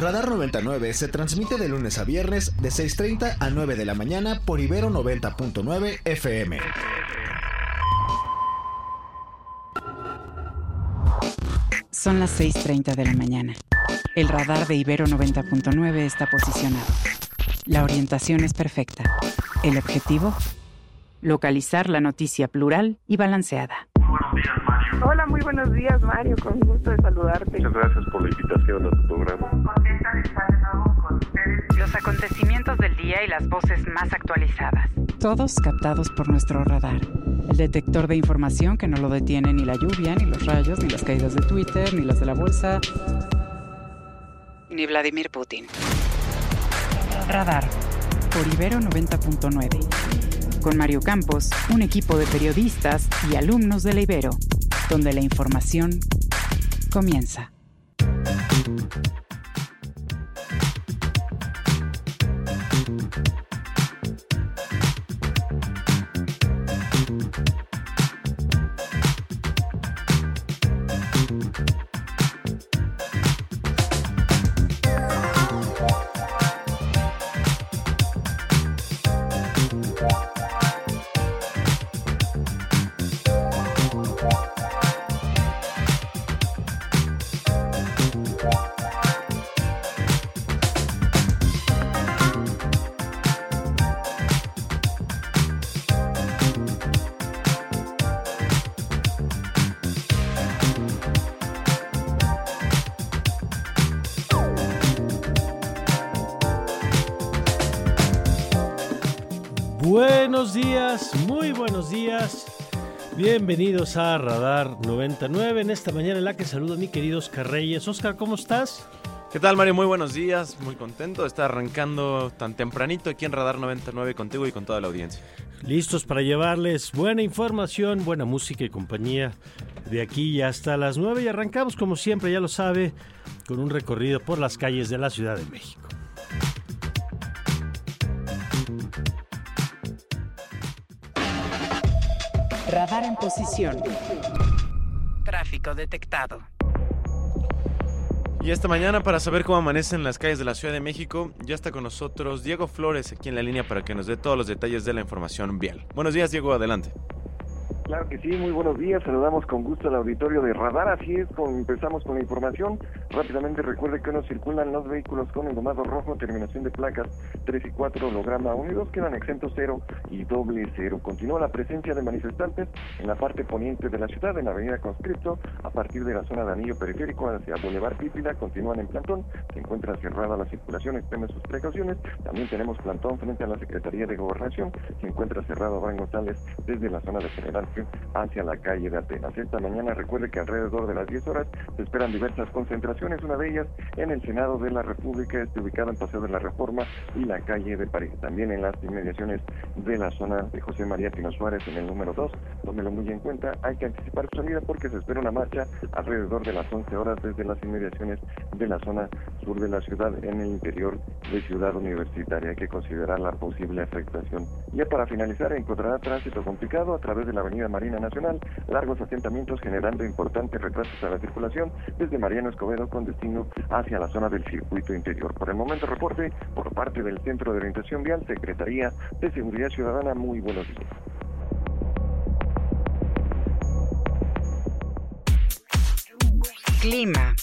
Radar 99 se transmite de lunes a viernes de 6.30 a 9 de la mañana por Ibero 90.9 FM. Son las 6.30 de la mañana. El radar de Ibero 90.9 está posicionado. La orientación es perfecta. El objetivo, localizar la noticia plural y balanceada. Buenos días. Hola, muy buenos días, Mario. Con gusto de saludarte. Muchas gracias por la invitación a tu programa. Contenta de estar de nuevo con ustedes. Los acontecimientos del día y las voces más actualizadas. Todos captados por nuestro radar. El detector de información que no lo detiene ni la lluvia, ni los rayos, ni las caídas de Twitter, ni las de la bolsa, ni Vladimir Putin. Radar por Ibero 90.9. Con Mario Campos, un equipo de periodistas y alumnos de la Ibero, donde la información comienza. Muy buenos días. Bienvenidos a Radar 99 en esta mañana en la que saludo a mi querido Oscar Reyes. Oscar, ¿cómo estás? ¿Qué tal Mario? Muy buenos días, muy contento de estar arrancando tan tempranito aquí en Radar 99 contigo y con toda la audiencia. Listos para llevarles buena información, buena música y compañía de aquí hasta las 9 y arrancamos como siempre, ya lo sabe, con un recorrido por las calles de la Ciudad de México. Radar en posición. Tráfico detectado. Y esta mañana para saber cómo amanecen las calles de la Ciudad de México, ya está con nosotros Diego Flores aquí en la línea para que nos dé todos los detalles de la información vial. Buenos días Diego, adelante. Claro que sí, muy buenos días. Saludamos con gusto al auditorio de Radar. Así es, empezamos con la información. Rápidamente recuerde que no circulan los vehículos con el domado rojo, terminación de placas 3 y 4, holograma 1 y 2 quedan exentos 0 y doble 0. Continúa la presencia de manifestantes en la parte poniente de la ciudad, en la avenida Conscripto, a partir de la zona de anillo periférico hacia Boulevard Pípila, continúan en plantón. Se encuentra cerrada la circulación, extremen sus precauciones. También tenemos plantón frente a la Secretaría de Gobernación. Se encuentra cerrado Abraham González desde la zona de General hacia la calle de Atenas. Esta mañana recuerde que alrededor de las 10 horas se esperan diversas concentraciones, una de ellas en el Senado de la República, este ubicado en Paseo de la Reforma y la calle de París. También en las inmediaciones de la zona de José María Pino Suárez en el número 2, lo muy en cuenta, hay que anticipar su salida porque se espera una marcha alrededor de las 11 horas desde las inmediaciones de la zona sur de la ciudad en el interior de Ciudad Universitaria. Hay que considerar la posible afectación. Ya para finalizar, encontrará tránsito complicado a través de la avenida Marina Nacional, largos asentamientos generando importantes retrasos a la circulación desde Mariano Escobedo con destino hacia la zona del circuito interior. Por el momento reporte por parte del Centro de Orientación Vial, Secretaría de Seguridad Ciudadana. Muy buenos días. Clima.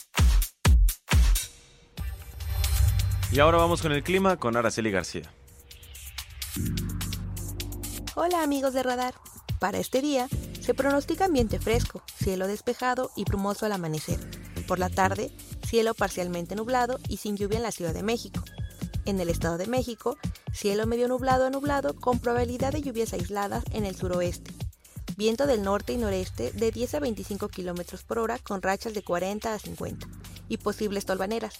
Y ahora vamos con el clima con Araceli García. Hola amigos de Radar. Para este día se pronostica ambiente fresco, cielo despejado y brumoso al amanecer. Por la tarde, cielo parcialmente nublado y sin lluvia en la Ciudad de México. En el Estado de México, cielo medio nublado a nublado con probabilidad de lluvias aisladas en el suroeste. Viento del norte y noreste de 10 a 25 km por hora con rachas de 40 a 50 y posibles tolvaneras.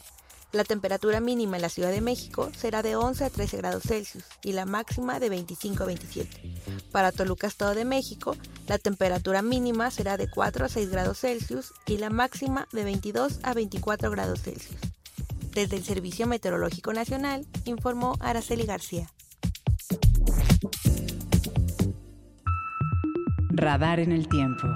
La temperatura mínima en la Ciudad de México será de 11 a 13 grados Celsius y la máxima de 25 a 27. Para Toluca, Estado de México, la temperatura mínima será de 4 a 6 grados Celsius y la máxima de 22 a 24 grados Celsius. Desde el Servicio Meteorológico Nacional, informó Araceli García. Radar en el tiempo.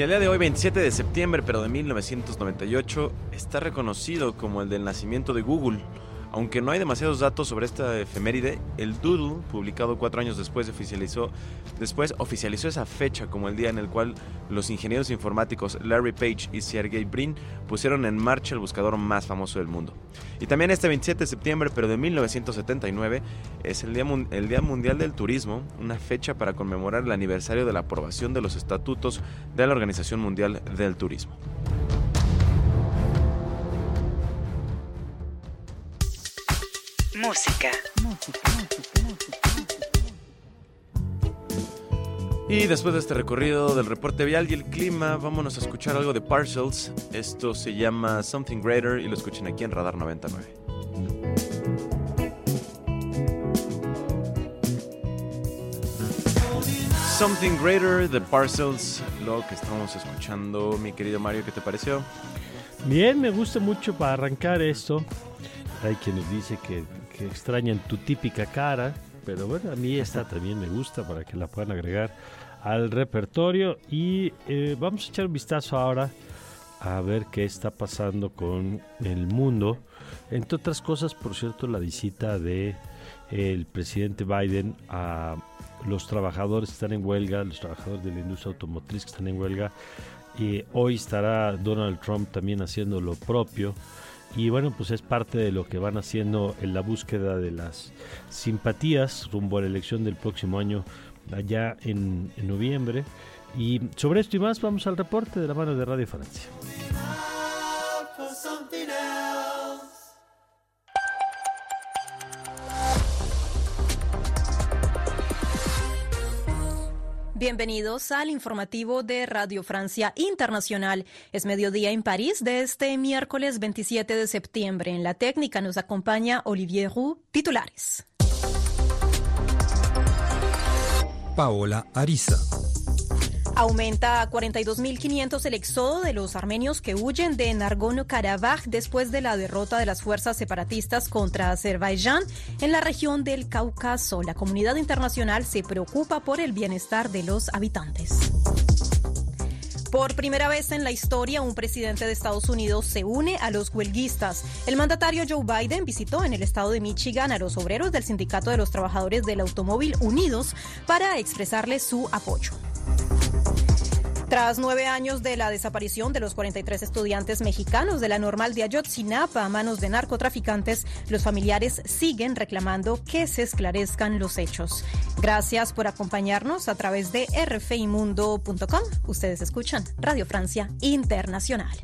Y el día de hoy, 27 de septiembre, pero de 1998, está reconocido como el del nacimiento de Google. Aunque no hay demasiados datos sobre esta efeméride, el Doodle, publicado cuatro años después, oficializó, después oficializó esa fecha como el día en el cual los ingenieros informáticos Larry Page y Sergey Brin pusieron en marcha el buscador más famoso del mundo. Y también este 27 de septiembre, pero de 1979, es el día, el día Mundial del Turismo, una fecha para conmemorar el aniversario de la aprobación de los estatutos de la Organización Mundial del Turismo. Música. Y después de este recorrido del reporte vial y el clima, vámonos a escuchar algo de Parcels. Esto se llama Something Greater y lo escuchen aquí en Radar 99. Something Greater de Parcels, lo que estamos escuchando, mi querido Mario, ¿qué te pareció? Bien, me gusta mucho para arrancar esto. Hay quienes dicen que que extrañan tu típica cara, pero bueno, a mí esta también me gusta para que la puedan agregar al repertorio y eh, vamos a echar un vistazo ahora a ver qué está pasando con el mundo. Entre otras cosas, por cierto, la visita de el presidente Biden a los trabajadores que están en huelga, los trabajadores de la industria automotriz que están en huelga. Y hoy estará Donald Trump también haciendo lo propio. Y bueno, pues es parte de lo que van haciendo en la búsqueda de las simpatías rumbo a la elección del próximo año, allá en, en noviembre. Y sobre esto y más vamos al reporte de la mano de Radio Francia. Bienvenidos al informativo de Radio Francia Internacional. Es mediodía en París de este miércoles 27 de septiembre. En la técnica nos acompaña Olivier Roux, titulares. Paola Ariza. Aumenta a 42.500 el éxodo de los armenios que huyen de Nagorno-Karabaj después de la derrota de las fuerzas separatistas contra Azerbaiyán en la región del Cáucaso. La comunidad internacional se preocupa por el bienestar de los habitantes. Por primera vez en la historia, un presidente de Estados Unidos se une a los huelguistas. El mandatario Joe Biden visitó en el estado de Michigan a los obreros del Sindicato de los Trabajadores del Automóvil Unidos para expresarles su apoyo. Tras nueve años de la desaparición de los 43 estudiantes mexicanos de la normal de Ayotzinapa a manos de narcotraficantes, los familiares siguen reclamando que se esclarezcan los hechos. Gracias por acompañarnos a través de rfimundo.com. Ustedes escuchan Radio Francia Internacional.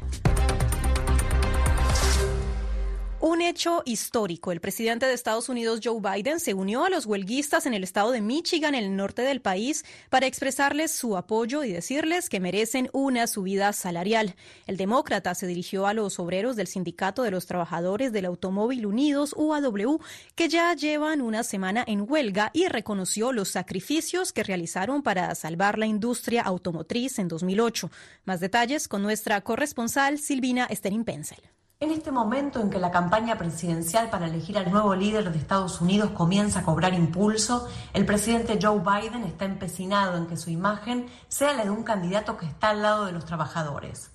Un hecho histórico. El presidente de Estados Unidos, Joe Biden, se unió a los huelguistas en el estado de Michigan, en el norte del país, para expresarles su apoyo y decirles que merecen una subida salarial. El demócrata se dirigió a los obreros del Sindicato de los Trabajadores del Automóvil Unidos, UAW, que ya llevan una semana en huelga y reconoció los sacrificios que realizaron para salvar la industria automotriz en 2008. Más detalles con nuestra corresponsal Silvina Esterin Pencil. En este momento en que la campaña presidencial para elegir al nuevo líder de Estados Unidos comienza a cobrar impulso, el presidente Joe Biden está empecinado en que su imagen sea la de un candidato que está al lado de los trabajadores.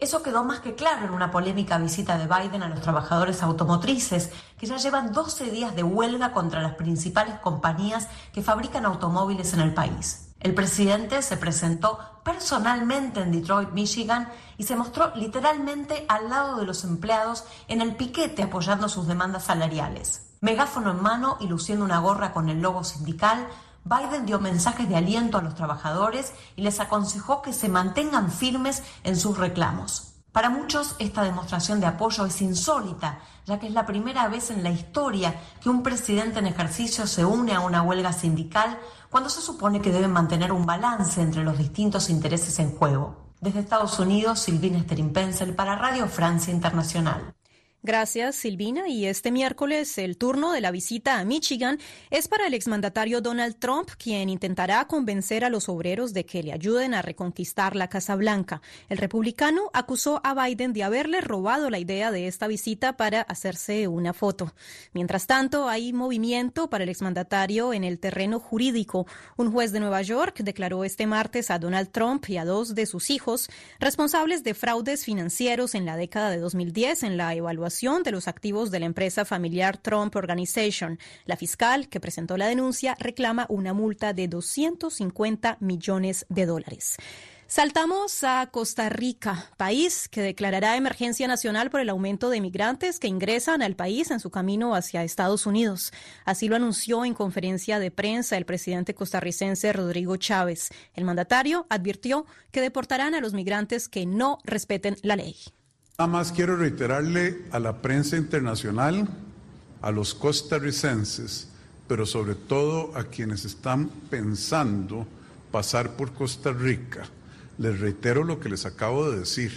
Eso quedó más que claro en una polémica visita de Biden a los trabajadores automotrices, que ya llevan 12 días de huelga contra las principales compañías que fabrican automóviles en el país. El presidente se presentó personalmente en Detroit, Michigan, y se mostró literalmente al lado de los empleados en el piquete apoyando sus demandas salariales. Megáfono en mano y luciendo una gorra con el logo sindical, Biden dio mensajes de aliento a los trabajadores y les aconsejó que se mantengan firmes en sus reclamos. Para muchos esta demostración de apoyo es insólita, ya que es la primera vez en la historia que un presidente en ejercicio se une a una huelga sindical cuando se supone que deben mantener un balance entre los distintos intereses en juego. Desde Estados Unidos, Silvina Sterin para Radio Francia Internacional. Gracias, Silvina. Y este miércoles el turno de la visita a Michigan es para el exmandatario Donald Trump, quien intentará convencer a los obreros de que le ayuden a reconquistar la Casa Blanca. El republicano acusó a Biden de haberle robado la idea de esta visita para hacerse una foto. Mientras tanto, hay movimiento para el exmandatario en el terreno jurídico. Un juez de Nueva York declaró este martes a Donald Trump y a dos de sus hijos responsables de fraudes financieros en la década de 2010 en la evaluación de los activos de la empresa familiar Trump Organization. La fiscal que presentó la denuncia reclama una multa de 250 millones de dólares. Saltamos a Costa Rica, país que declarará emergencia nacional por el aumento de migrantes que ingresan al país en su camino hacia Estados Unidos. Así lo anunció en conferencia de prensa el presidente costarricense Rodrigo Chávez. El mandatario advirtió que deportarán a los migrantes que no respeten la ley. Nada más quiero reiterarle a la prensa internacional, a los costarricenses, pero sobre todo a quienes están pensando pasar por Costa Rica, les reitero lo que les acabo de decir.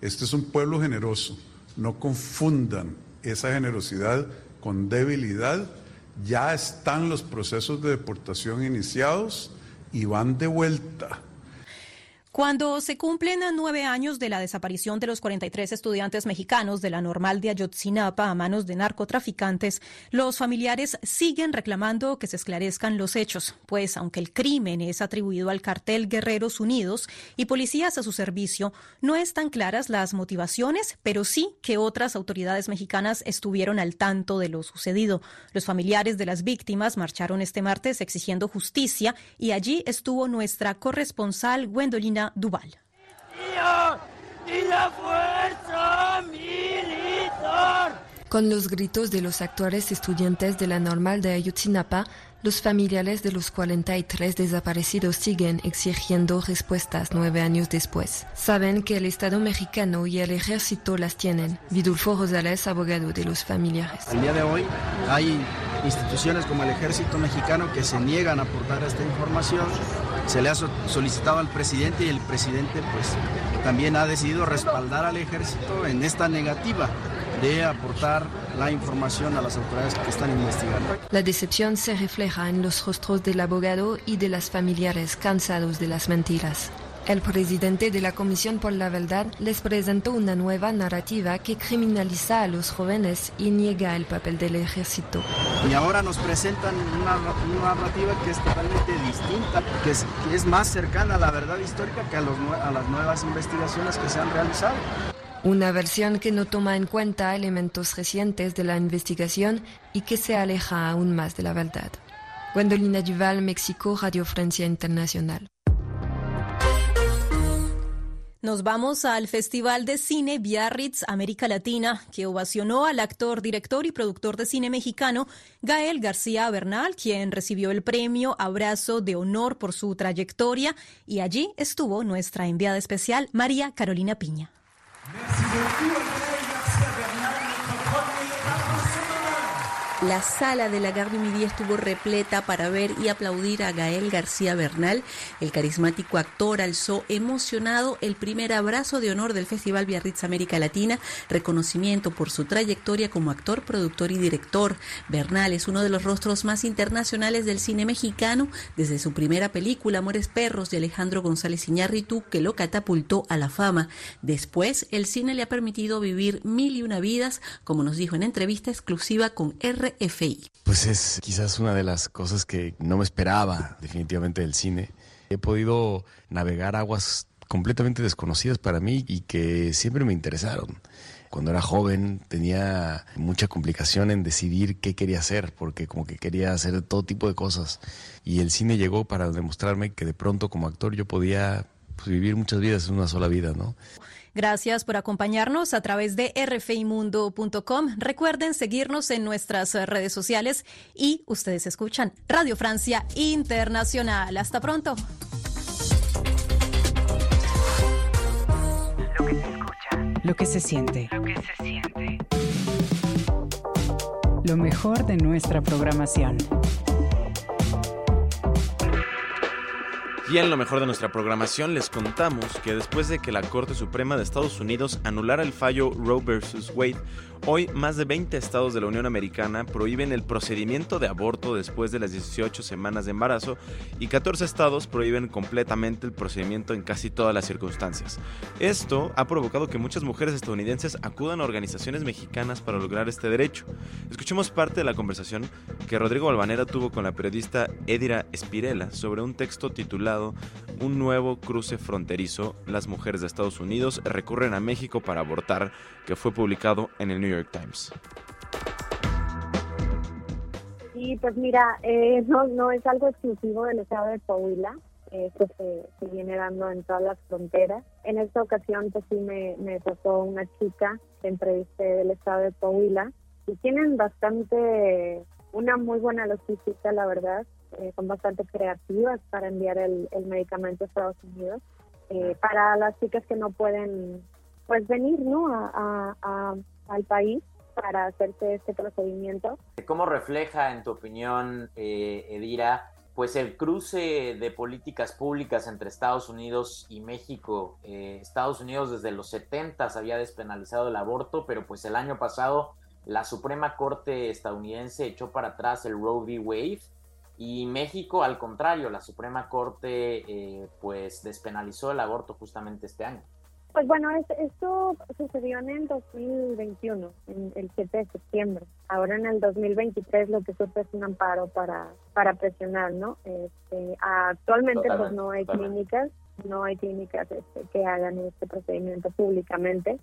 Este es un pueblo generoso. No confundan esa generosidad con debilidad. Ya están los procesos de deportación iniciados y van de vuelta. Cuando se cumplen nueve años de la desaparición de los 43 estudiantes mexicanos de la normal de Ayotzinapa a manos de narcotraficantes, los familiares siguen reclamando que se esclarezcan los hechos, pues aunque el crimen es atribuido al cartel Guerreros Unidos y policías a su servicio, no están claras las motivaciones, pero sí que otras autoridades mexicanas estuvieron al tanto de lo sucedido. Los familiares de las víctimas marcharon este martes exigiendo justicia y allí estuvo nuestra corresponsal Gwendolina Duval. Con los gritos de los actuales estudiantes de la normal de Ayutzinapa, los familiares de los 43 desaparecidos siguen exigiendo respuestas nueve años después. Saben que el Estado mexicano y el ejército las tienen. Vidulfo Rosales, abogado de los familiares. El día de hoy hay instituciones como el ejército mexicano que se niegan a aportar esta información. Se le ha solicitado al presidente y el presidente pues también ha decidido respaldar al ejército en esta negativa de aportar la información a las autoridades que están investigando. La decepción se refleja en los rostros del abogado y de las familiares cansados de las mentiras. El presidente de la Comisión por la Verdad les presentó una nueva narrativa que criminaliza a los jóvenes y niega el papel del ejército. Y ahora nos presentan una, narrativa que es totalmente distinta, que es, es, más cercana a la verdad histórica que a, a las nuevas investigaciones que se han realizado. Una versión que no toma en cuenta elementos recientes de la investigación y que se aleja aún más de la verdad. Gwendolina Duval, México, Radio Francia Internacional. Nos vamos al Festival de Cine Biarritz América Latina, que ovacionó al actor, director y productor de cine mexicano Gael García Bernal, quien recibió el premio Abrazo de Honor por su trayectoria, y allí estuvo nuestra enviada especial María Carolina Piña. Merci beaucoup. La sala de la Gare Midi estuvo repleta para ver y aplaudir a Gael García Bernal. El carismático actor alzó emocionado el primer abrazo de honor del Festival Biarritz América Latina, reconocimiento por su trayectoria como actor, productor y director. Bernal es uno de los rostros más internacionales del cine mexicano desde su primera película Amores Perros de Alejandro González Iñárritu que lo catapultó a la fama. Después, el cine le ha permitido vivir mil y una vidas, como nos dijo en entrevista exclusiva con R pues es quizás una de las cosas que no me esperaba definitivamente del cine. He podido navegar aguas completamente desconocidas para mí y que siempre me interesaron. Cuando era joven tenía mucha complicación en decidir qué quería hacer, porque como que quería hacer todo tipo de cosas. Y el cine llegó para demostrarme que de pronto como actor yo podía pues, vivir muchas vidas en una sola vida, ¿no? Gracias por acompañarnos a través de rfimundo.com. Recuerden seguirnos en nuestras redes sociales y ustedes escuchan Radio Francia Internacional. Hasta pronto. Lo que se escucha. Lo que se siente. Lo que se siente. Lo mejor de nuestra programación. Y en lo mejor de nuestra programación les contamos que después de que la Corte Suprema de Estados Unidos anulara el fallo Roe vs. Wade, Hoy, más de 20 estados de la Unión Americana prohíben el procedimiento de aborto después de las 18 semanas de embarazo y 14 estados prohíben completamente el procedimiento en casi todas las circunstancias. Esto ha provocado que muchas mujeres estadounidenses acudan a organizaciones mexicanas para lograr este derecho. Escuchemos parte de la conversación que Rodrigo Albanera tuvo con la periodista Edira Espirela sobre un texto titulado Un nuevo cruce fronterizo, las mujeres de Estados Unidos recurren a México para abortar, que fue publicado en el New York Times. Sí, pues mira, eh, no, no es algo exclusivo del estado de Coahuila, esto se, viene dando en todas las fronteras. En esta ocasión, pues sí me, me tocó una chica que entrevisté del estado de Coahuila y tienen bastante, una muy buena logística, la verdad, eh, son bastante creativas para enviar el, medicamento a Estados Unidos. Eh, para las chicas que no pueden pues venir ¿no? a, al país para hacerse este procedimiento. ¿Cómo refleja, en tu opinión, eh, Edira, pues el cruce de políticas públicas entre Estados Unidos y México? Eh, Estados Unidos desde los 70 había despenalizado el aborto, pero pues el año pasado la Suprema Corte estadounidense echó para atrás el Roe v. Wade y México, al contrario, la Suprema Corte eh, pues despenalizó el aborto justamente este año. Pues bueno, esto sucedió en el 2021, en el 7 de septiembre. Ahora en el 2023 lo que surge es un amparo para, para presionar, ¿no? Este, actualmente pues no hay clínicas, no hay clínicas este, que hagan este procedimiento públicamente.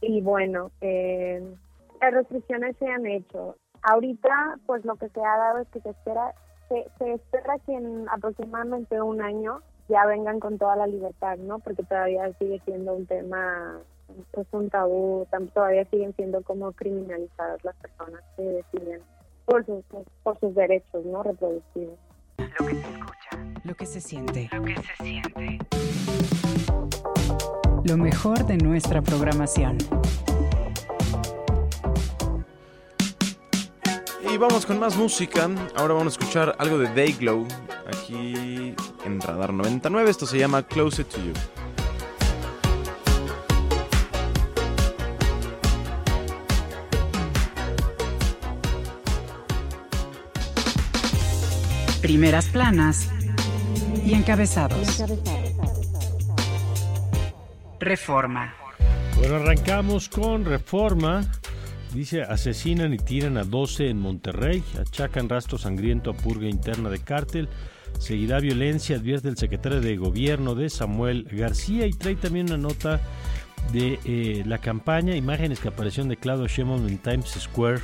Y bueno, eh, las restricciones se han hecho. Ahorita pues lo que se ha dado es que se espera, se, se espera que en aproximadamente un año ya vengan con toda la libertad, ¿no? Porque todavía sigue siendo un tema, pues un tabú, todavía siguen siendo como criminalizadas las personas que deciden por sus, por sus derechos, ¿no? Reproductivos. Lo que se escucha, lo que se siente, lo que se siente. Lo mejor de nuestra programación. Y vamos con más música. Ahora vamos a escuchar algo de Dayglow aquí en Radar 99. Esto se llama Closer to You. Primeras planas y encabezados. Reforma. Bueno, arrancamos con Reforma. Dice, asesinan y tiran a 12 en Monterrey, achacan rastro sangriento a purga interna de cártel, seguirá violencia, advierte el secretario de gobierno de Samuel García y trae también una nota de eh, la campaña, imágenes que aparecieron de Claudio Sheinbaum en Times Square,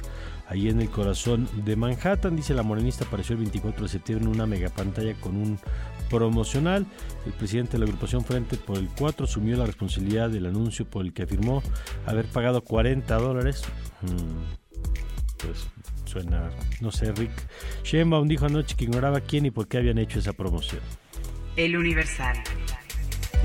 ahí en el corazón de Manhattan. Dice la morenista apareció el 24 de septiembre en una megapantalla con un promocional. El presidente de la agrupación Frente por el 4 asumió la responsabilidad del anuncio por el que afirmó haber pagado 40 dólares. Mm, pues suena, no sé, Rick. Sheinbaum dijo anoche que ignoraba quién y por qué habían hecho esa promoción. El Universal.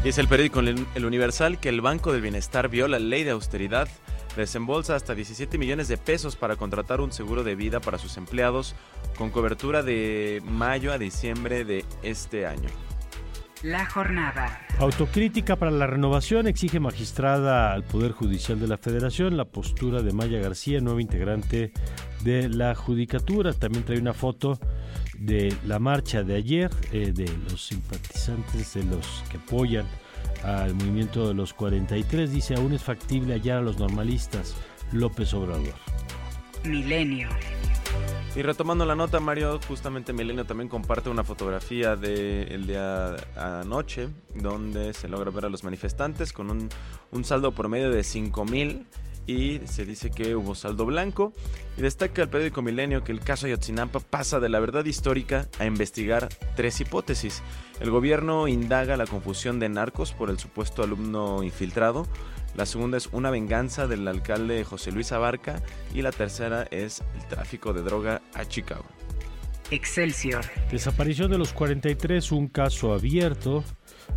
Dice el periódico El Universal que el Banco del Bienestar viola la ley de austeridad desembolsa hasta 17 millones de pesos para contratar un seguro de vida para sus empleados con cobertura de mayo a diciembre de este año. La jornada. Autocrítica para la renovación exige magistrada al Poder Judicial de la Federación la postura de Maya García, nueva integrante de la Judicatura. También trae una foto de la marcha de ayer eh, de los simpatizantes, de los que apoyan al movimiento de los 43. Dice, aún es factible hallar a los normalistas. López Obrador. Milenio. Y retomando la nota, Mario, justamente Milenio también comparte una fotografía del día anoche, donde se logra ver a los manifestantes con un, un saldo promedio de 5 mil y se dice que hubo saldo blanco. Y destaca el periódico Milenio que el caso Ayotzinapa pasa de la verdad histórica a investigar tres hipótesis. El gobierno indaga la confusión de narcos por el supuesto alumno infiltrado. La segunda es una venganza del alcalde José Luis Abarca. Y la tercera es el tráfico de droga a Chicago. Excelsior. Desaparición de los 43, un caso abierto.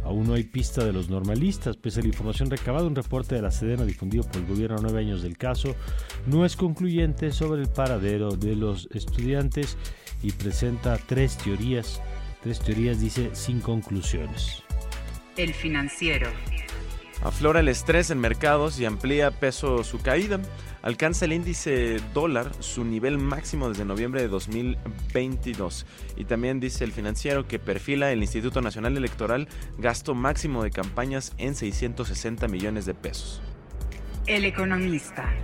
Aún no hay pista de los normalistas, pese a la información recabada, un reporte de la Sedena difundido por el gobierno a nueve años del caso no es concluyente sobre el paradero de los estudiantes y presenta tres teorías Tres teorías, dice, sin conclusiones. El financiero. Aflora el estrés en mercados y amplía peso su caída. Alcanza el índice dólar su nivel máximo desde noviembre de 2022. Y también dice el financiero que perfila el Instituto Nacional Electoral gasto máximo de campañas en 660 millones de pesos. El economista.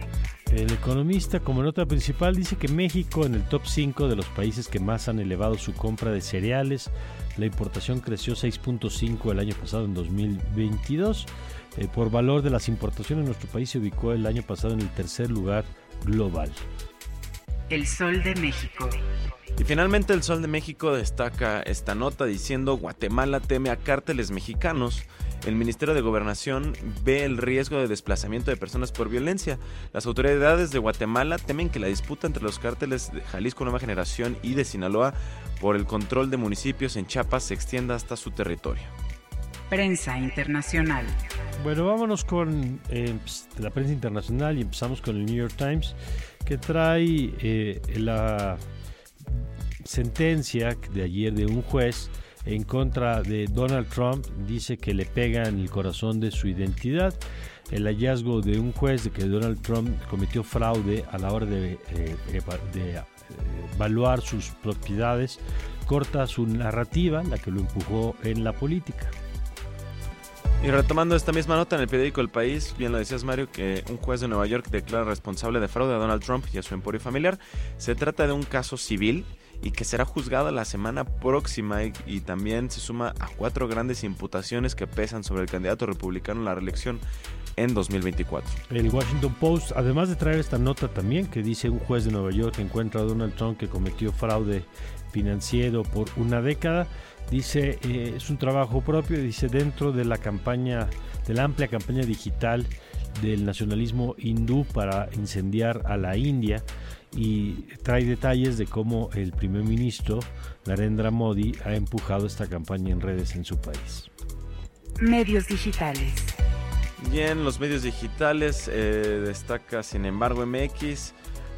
El economista, como nota principal, dice que México en el top 5 de los países que más han elevado su compra de cereales, la importación creció 6.5 el año pasado en 2022 eh, por valor de las importaciones, nuestro país se ubicó el año pasado en el tercer lugar global. El Sol de México. Y finalmente el Sol de México destaca esta nota diciendo Guatemala teme a cárteles mexicanos. El Ministerio de Gobernación ve el riesgo de desplazamiento de personas por violencia. Las autoridades de Guatemala temen que la disputa entre los cárteles de Jalisco Nueva Generación y de Sinaloa por el control de municipios en Chiapas se extienda hasta su territorio. Prensa internacional. Bueno, vámonos con eh, pues, la prensa internacional y empezamos con el New York Times, que trae eh, la sentencia de ayer de un juez en contra de Donald Trump. Dice que le pega en el corazón de su identidad. El hallazgo de un juez de que Donald Trump cometió fraude a la hora de, eh, de evaluar sus propiedades corta su narrativa, la que lo empujó en la política. Y retomando esta misma nota en el periódico El País, bien lo decías Mario, que un juez de Nueva York declara responsable de fraude a Donald Trump y a su emporio familiar. Se trata de un caso civil y que será juzgado la semana próxima y, también se suma a cuatro grandes imputaciones que pesan sobre el candidato republicano a la reelección en 2024. El Washington Post, además de traer esta nota también que dice un juez de Nueva York encuentra a Donald Trump que cometió fraude financiero por una década, Dice, eh, es un trabajo propio, dice, dentro de la campaña, de la amplia campaña digital del nacionalismo hindú para incendiar a la India y trae detalles de cómo el primer ministro Narendra Modi ha empujado esta campaña en redes en su país. Medios digitales. Bien, los medios digitales eh, destaca sin embargo MX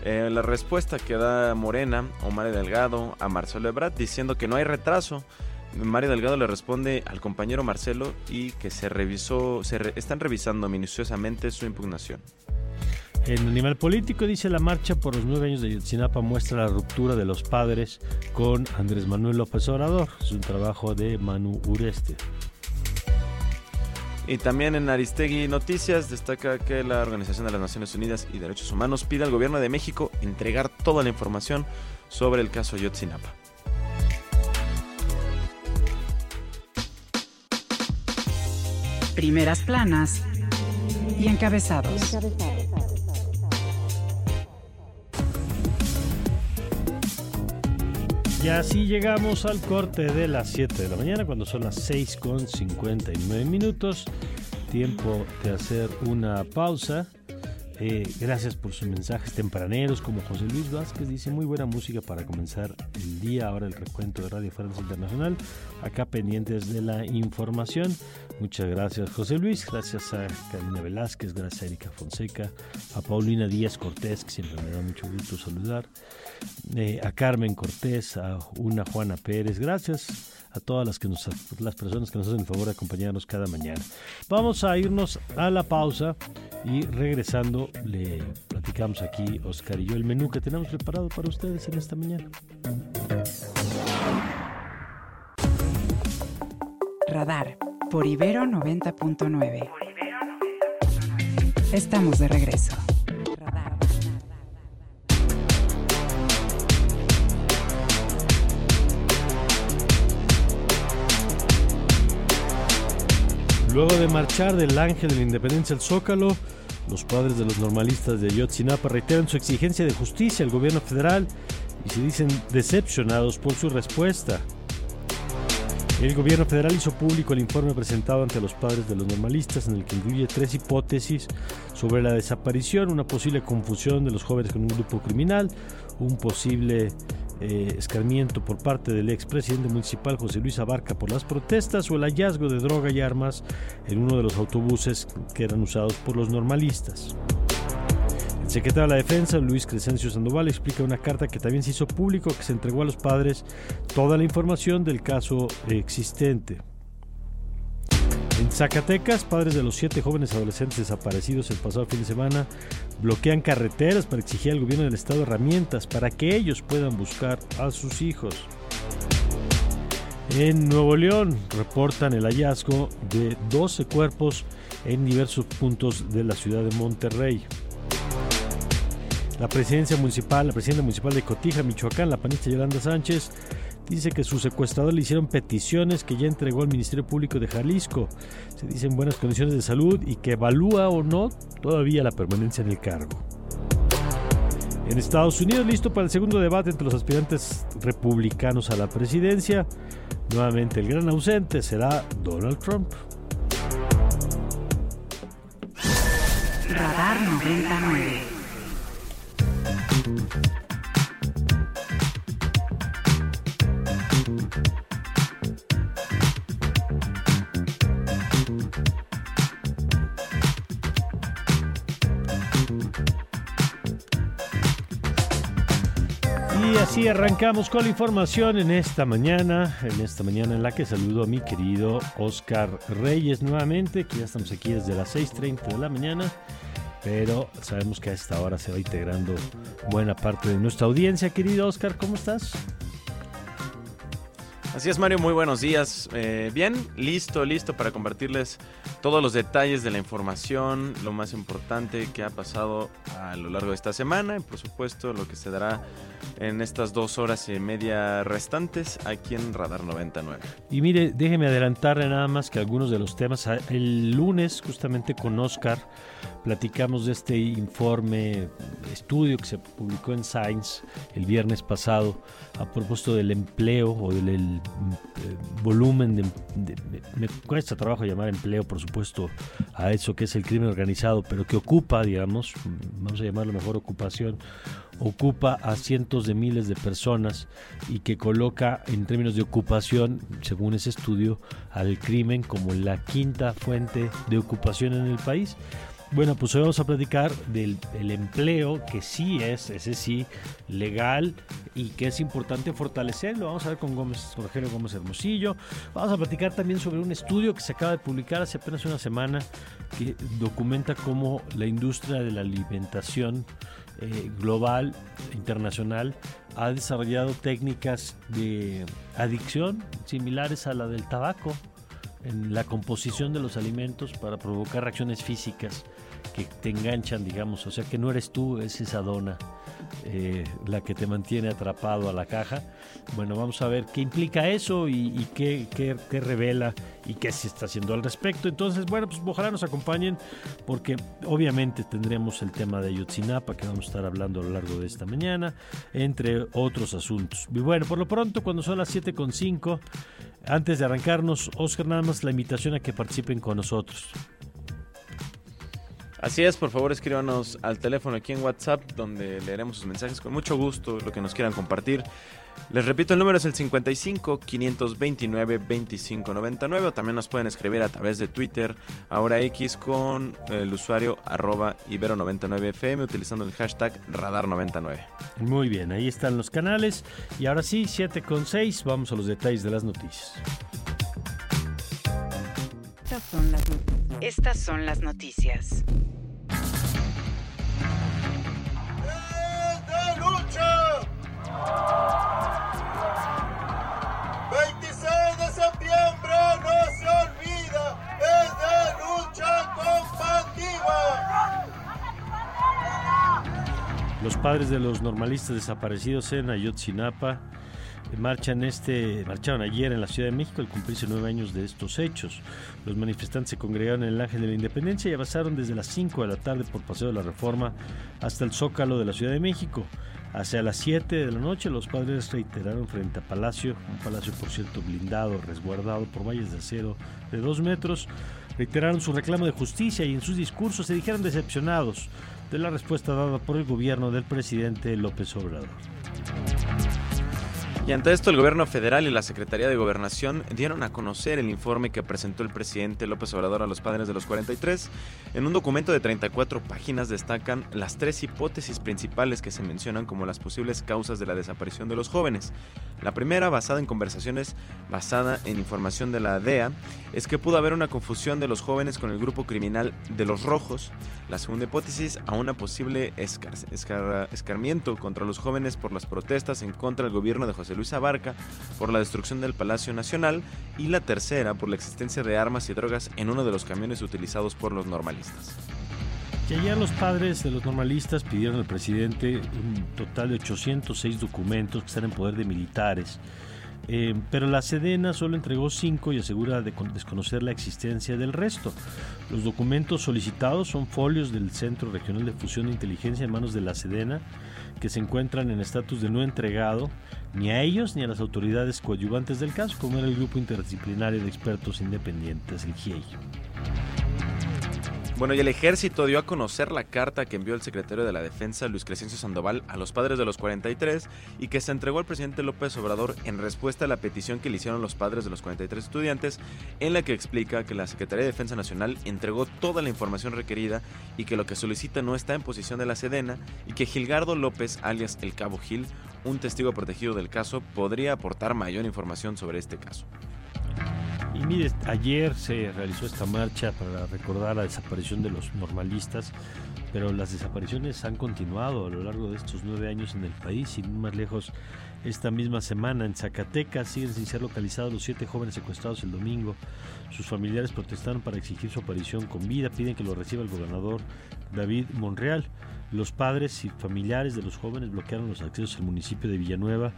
eh, la respuesta que da Morena o Mario Delgado a Marcelo Ebrard diciendo que no hay retraso Mario Delgado le responde al compañero Marcelo y que se revisó, se están revisando minuciosamente su impugnación. En Animal Político dice la marcha por los nueve años de Yotzinapa muestra la ruptura de los padres con Andrés Manuel López Obrador. Es un trabajo de Manu Ureste. Y también en Aristegui Noticias destaca que la Organización de las Naciones Unidas y Derechos Humanos pide al gobierno de México entregar toda la información sobre el caso Yotzinapa. Primeras planas y encabezados. Y así llegamos al corte de las 7 de la mañana, cuando son las 6 con 59 minutos. Tiempo de hacer una pausa. Eh, gracias por sus mensajes tempraneros, como José Luis Vázquez dice, muy buena música para comenzar el día. Ahora el recuento de Radio Francia Internacional. Acá pendientes de la información. Muchas gracias José Luis, gracias a Karina Velázquez, gracias a Erika Fonseca, a Paulina Díaz Cortés, que siempre me da mucho gusto saludar, eh, a Carmen Cortés, a una Juana Pérez, gracias a todas las, que nos, las personas que nos hacen el favor de acompañarnos cada mañana. Vamos a irnos a la pausa y regresando le platicamos aquí Oscar y yo el menú que tenemos preparado para ustedes en esta mañana. Radar por Ibero 90.9. Estamos de regreso. Luego de marchar del Ángel de la Independencia al Zócalo, los padres de los normalistas de Yotzinapa reiteran su exigencia de justicia al gobierno federal y se dicen decepcionados por su respuesta. El gobierno federal hizo público el informe presentado ante los padres de los normalistas en el que incluye tres hipótesis sobre la desaparición, una posible confusión de los jóvenes con un grupo criminal, un posible eh, escarmiento por parte del expresidente municipal José Luis Abarca por las protestas o el hallazgo de droga y armas en uno de los autobuses que eran usados por los normalistas. El secretario de la Defensa, Luis Crescencio Sandoval, explica una carta que también se hizo público que se entregó a los padres toda la información del caso existente. En Zacatecas, padres de los siete jóvenes adolescentes desaparecidos el pasado fin de semana bloquean carreteras para exigir al gobierno del estado herramientas para que ellos puedan buscar a sus hijos. En Nuevo León reportan el hallazgo de 12 cuerpos en diversos puntos de la ciudad de Monterrey. La presidencia municipal, la presidenta municipal de Cotija, Michoacán, la panista Yolanda Sánchez, dice que sus secuestradores le hicieron peticiones que ya entregó al Ministerio Público de Jalisco. Se dice en buenas condiciones de salud y que evalúa o no todavía la permanencia en el cargo. En Estados Unidos, listo para el segundo debate entre los aspirantes republicanos a la presidencia. Nuevamente el gran ausente será Donald Trump. Radar 99. Así arrancamos con la información en esta mañana, en esta mañana en la que saludo a mi querido Oscar Reyes nuevamente, que ya estamos aquí desde las 6.30 de la mañana, pero sabemos que a esta hora se va integrando buena parte de nuestra audiencia. Querido Oscar, ¿cómo estás? Así es, Mario, muy buenos días. Eh, bien, listo, listo para compartirles todos los detalles de la información, lo más importante que ha pasado a lo largo de esta semana y por supuesto lo que se dará en estas dos horas y media restantes aquí en Radar 99. Y mire, déjeme adelantarle nada más que algunos de los temas. El lunes, justamente con Oscar, platicamos de este informe, estudio que se publicó en Science el viernes pasado a propósito del empleo o del el, eh, volumen de, de, me cuesta trabajo llamar empleo, por supuesto, a eso que es el crimen organizado, pero que ocupa, digamos, vamos a llamarlo mejor ocupación, ocupa a cientos de miles de personas y que coloca en términos de ocupación, según ese estudio, al crimen como la quinta fuente de ocupación en el país. Bueno, pues hoy vamos a platicar del el empleo, que sí es, ese sí, legal y que es importante fortalecerlo. Vamos a ver con Gómez, con Rogelio Gómez Hermosillo. Vamos a platicar también sobre un estudio que se acaba de publicar hace apenas una semana que documenta cómo la industria de la alimentación eh, global, internacional, ha desarrollado técnicas de adicción similares a la del tabaco en la composición de los alimentos para provocar reacciones físicas que te enganchan, digamos, o sea que no eres tú, es esa dona eh, la que te mantiene atrapado a la caja. Bueno, vamos a ver qué implica eso y, qué, qué, qué, revela y qué se está haciendo al respecto. Entonces, bueno, pues ojalá nos acompañen porque obviamente tendremos el tema de Ayotzinapa que vamos a estar hablando a lo largo de esta mañana, entre otros asuntos. Y bueno, por lo pronto, cuando son las 7.5, antes de arrancarnos, Oscar, nada más la invitación a que participen con nosotros. Así es, por favor escríbanos al teléfono aquí en WhatsApp donde leeremos sus mensajes con mucho gusto, lo que nos quieran compartir. Les repito, el número es el 55 529 2599 o también nos pueden escribir a través de Twitter, ahora X con el usuario arroba ibero99fm utilizando el hashtag radar99. Muy bien, ahí están los canales y ahora sí, 7 con 6, vamos a los detalles de las noticias. Estas son las, Estas son las noticias. ¡Es de lucha! 26 de septiembre no se olvida, es de lucha combativa. Los padres de los normalistas desaparecidos en Ayotzinapa marchan este, marcharon ayer en la Ciudad de México al cumplirse nueve años de estos hechos. Los manifestantes se congregaron en el Ángel de la Independencia y avanzaron desde las 5 de la tarde por Paseo de la Reforma hasta el Zócalo de la Ciudad de México. Hacia las 7 de la noche los padres reiteraron frente a Palacio, un palacio por cierto blindado, resguardado por valles de acero de dos metros, reiteraron su reclamo de justicia y en sus discursos se dijeron decepcionados de la respuesta dada por el gobierno del presidente López Obrador. Y ante esto, el gobierno federal y la Secretaría de Gobernación dieron a conocer el informe que presentó el presidente López Obrador a los padres de los 43. En un documento de 34 páginas destacan las tres hipótesis principales que se mencionan como las posibles causas de la desaparición de los jóvenes. La primera, basada en conversaciones, basada en información de la DEA, es que pudo haber una confusión de los jóvenes con el grupo criminal de los rojos. La segunda hipótesis, a una posible escarmiento contra los jóvenes por las protestas en contra del gobierno de José Luis Abarca, por la destrucción del Palacio Nacional. Y la tercera, por la existencia de armas y drogas en uno de los camiones utilizados por los normalistas. Que ayer los padres de los normalistas pidieron al presidente un total de 806 documentos que están en poder de militares. Eh, pero la Sedena solo entregó cinco y asegura de desconocer la existencia del resto. Los documentos solicitados son folios del Centro Regional de Fusión de Inteligencia en manos de la Sedena, que se encuentran en estatus de no entregado ni a ellos ni a las autoridades coadyuvantes del caso, como era el Grupo Interdisciplinario de Expertos Independientes, el GIEI. Bueno, y el ejército dio a conocer la carta que envió el secretario de la Defensa, Luis Crescencio Sandoval, a los padres de los 43 y que se entregó al presidente López Obrador en respuesta a la petición que le hicieron los padres de los 43 estudiantes, en la que explica que la Secretaría de Defensa Nacional entregó toda la información requerida y que lo que solicita no está en posición de la Sedena y que Gilgardo López, alias el Cabo Gil, un testigo protegido del caso, podría aportar mayor información sobre este caso. Y mire, ayer se realizó esta marcha para recordar la desaparición de los normalistas, pero las desapariciones han continuado a lo largo de estos nueve años en el país y más lejos esta misma semana en Zacatecas siguen sin ser localizados los siete jóvenes secuestrados el domingo. Sus familiares protestaron para exigir su aparición con vida, piden que lo reciba el gobernador David Monreal. Los padres y familiares de los jóvenes bloquearon los accesos al municipio de Villanueva,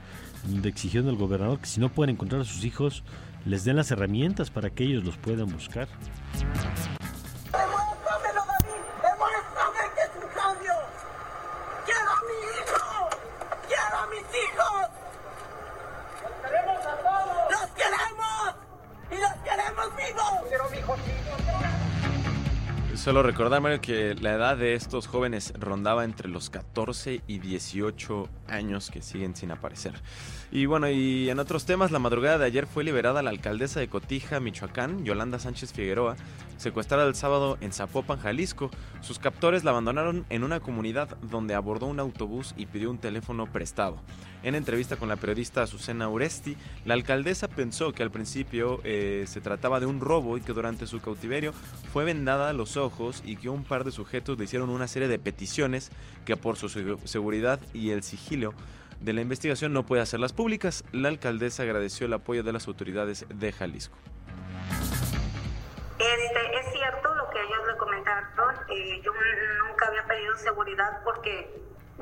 donde exigieron al gobernador que si no pueden encontrar a sus hijos, les den las herramientas para que ellos los puedan buscar. Solo recordar, que la edad de estos jóvenes rondaba entre los 14 y 18 años que siguen sin aparecer. Y bueno, y en otros temas, la madrugada de ayer fue liberada la alcaldesa de Cotija, Michoacán, Yolanda Sánchez Figueroa, secuestrada el sábado en Zapopan, Jalisco. Sus captores la abandonaron en una comunidad donde abordó un autobús y pidió un teléfono prestado. En entrevista con la periodista Azucena Uresti, la alcaldesa pensó que al principio eh, se trataba de un robo y que durante su cautiverio fue vendada los ojos y que un par de sujetos le hicieron una serie de peticiones que por su seguridad y el sigilo de la investigación no puede hacerlas públicas. La alcaldesa agradeció el apoyo de las autoridades de Jalisco. Este, es cierto lo que ellos le comentaron. Eh, yo nunca había pedido seguridad porque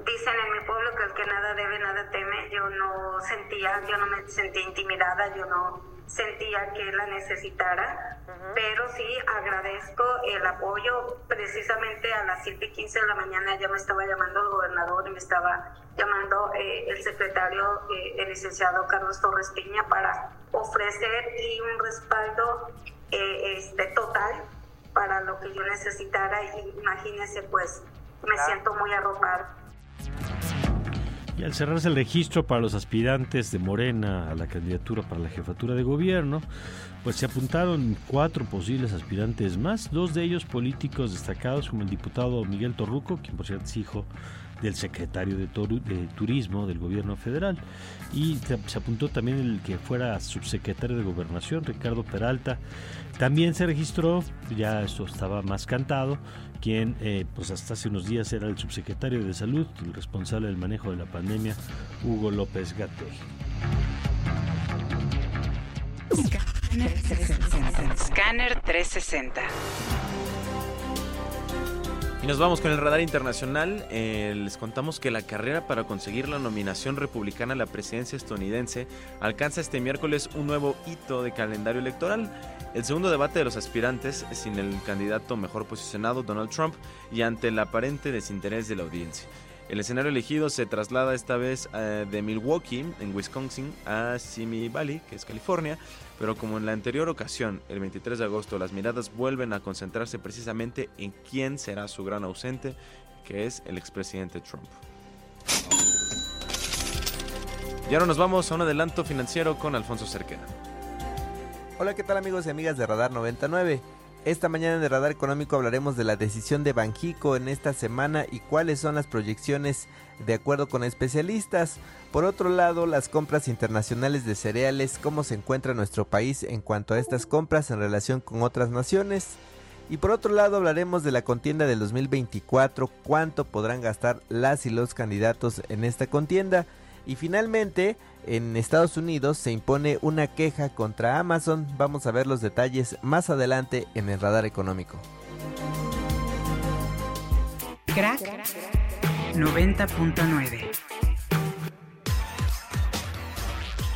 dicen en mi pueblo que el que nada debe, nada teme. Yo no sentía, yo no me sentía intimidada, yo no sentía que la necesitara, pero sí agradezco el apoyo. Precisamente a las 7 y 15 de la mañana ya me estaba llamando el gobernador y me estaba llamando eh, el secretario, eh, el licenciado Carlos Torres Piña, para ofrecer y un respaldo eh, este, total para lo que yo necesitara. Y imagínense, pues me siento muy arropada. Y al cerrarse el registro para los aspirantes de Morena a la candidatura para la jefatura de gobierno, pues se apuntaron cuatro posibles aspirantes más, dos de ellos políticos destacados como el diputado Miguel Torruco, quien por cierto es hijo del secretario de, Turismo del gobierno federal. Y se, apuntó también el que fuera subsecretario de Gobernación, Ricardo Peralta. También se registró, ya esto estaba más cantado, quien eh, pues hasta hace unos días era el subsecretario de Salud, el responsable del manejo de la pandemia, Hugo López Gatell. Scanner 360. Y nos vamos con el radar internacional. Eh, les contamos que la carrera para conseguir la nominación republicana a la presidencia estadounidense alcanza este miércoles un nuevo hito de calendario electoral. El segundo debate de los aspirantes sin el candidato mejor posicionado, Donald Trump, y ante el aparente desinterés de la audiencia. El escenario elegido se traslada esta vez eh, de Milwaukee, en Wisconsin, a Simi Valley, que es California, pero como en la anterior ocasión, el 23 de agosto, las miradas vuelven a concentrarse precisamente en quién será su gran ausente, que es el expresidente Trump. Y ahora nos vamos a un adelanto financiero con Alfonso Cerquera. Hola, ¿qué tal amigos y amigas de Radar 99? Esta mañana en el Radar Económico hablaremos de la decisión de Banjico en esta semana y cuáles son las proyecciones de acuerdo con especialistas. Por otro lado, las compras internacionales de cereales, cómo se encuentra nuestro país en cuanto a estas compras en relación con otras naciones. Y por otro lado hablaremos de la contienda del 2024, cuánto podrán gastar las y los candidatos en esta contienda. Y finalmente, en Estados Unidos se impone una queja contra Amazon. Vamos a ver los detalles más adelante en el radar económico. Crack 90.9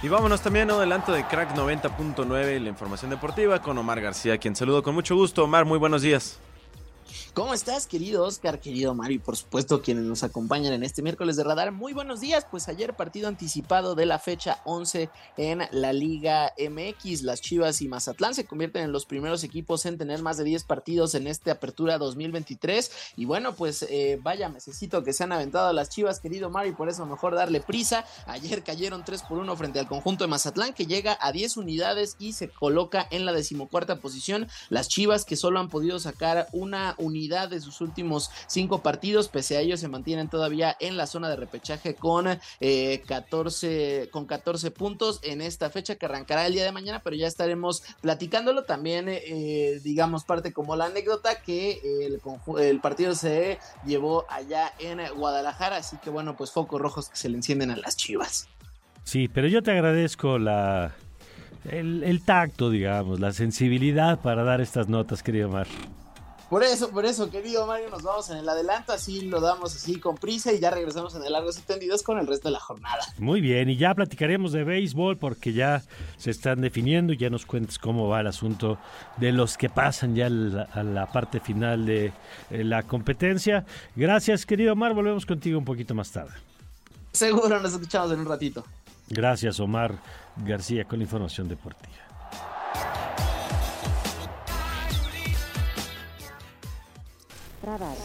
Y vámonos también a un adelanto de Crack 90.9, la información deportiva con Omar García, quien saludo con mucho gusto. Omar, muy buenos días. ¿Cómo estás, querido Oscar, querido Mario y por supuesto quienes nos acompañan en este miércoles de radar? Muy buenos días, pues ayer partido anticipado de la fecha 11 en la Liga MX. Las Chivas y Mazatlán se convierten en los primeros equipos en tener más de 10 partidos en esta apertura 2023. Y bueno, pues eh, vaya necesito que se han aventado las Chivas, querido Mario, y por eso mejor darle prisa. Ayer cayeron 3 por 1 frente al conjunto de Mazatlán que llega a 10 unidades y se coloca en la decimocuarta posición. Las Chivas que solo han podido sacar una unidad de sus últimos cinco partidos. Pese a ello, se mantienen todavía en la zona de repechaje con, 14, eh, con 14 puntos en esta fecha que arrancará el día de mañana, pero ya estaremos platicándolo. También, eh, digamos, parte como la anécdota que el, el partido se llevó allá en Guadalajara. Así que, bueno, pues focos rojos que se le encienden a las chivas. Sí, pero yo te agradezco la, el, el, tacto, digamos, la sensibilidad para dar estas notas, querido Mar. Por eso, por eso, querido Mario, nos vamos en el adelanto, así lo damos así con prisa y ya regresamos en el largos y tendidos con el resto de la jornada. Muy bien, y ya platicaremos de béisbol porque ya se están definiendo y ya nos cuentes cómo va el asunto de los que pasan ya a la parte final de eh, la competencia. Gracias, querido Omar, volvemos contigo un poquito más tarde. Seguro, nos escuchamos en un ratito. Gracias, Omar García, con la información deportiva. Radar.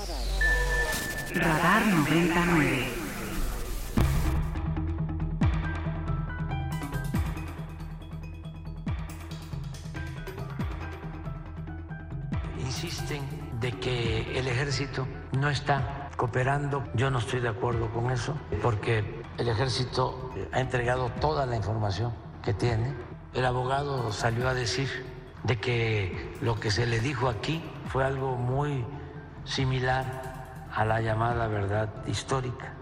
Radar 99. Insisten de que el ejército no está cooperando. Yo no estoy de acuerdo con eso porque el ejército ha entregado toda la información que tiene. El abogado salió a decir de que lo que se le dijo aquí fue algo muy similar a la llamada verdad histórica.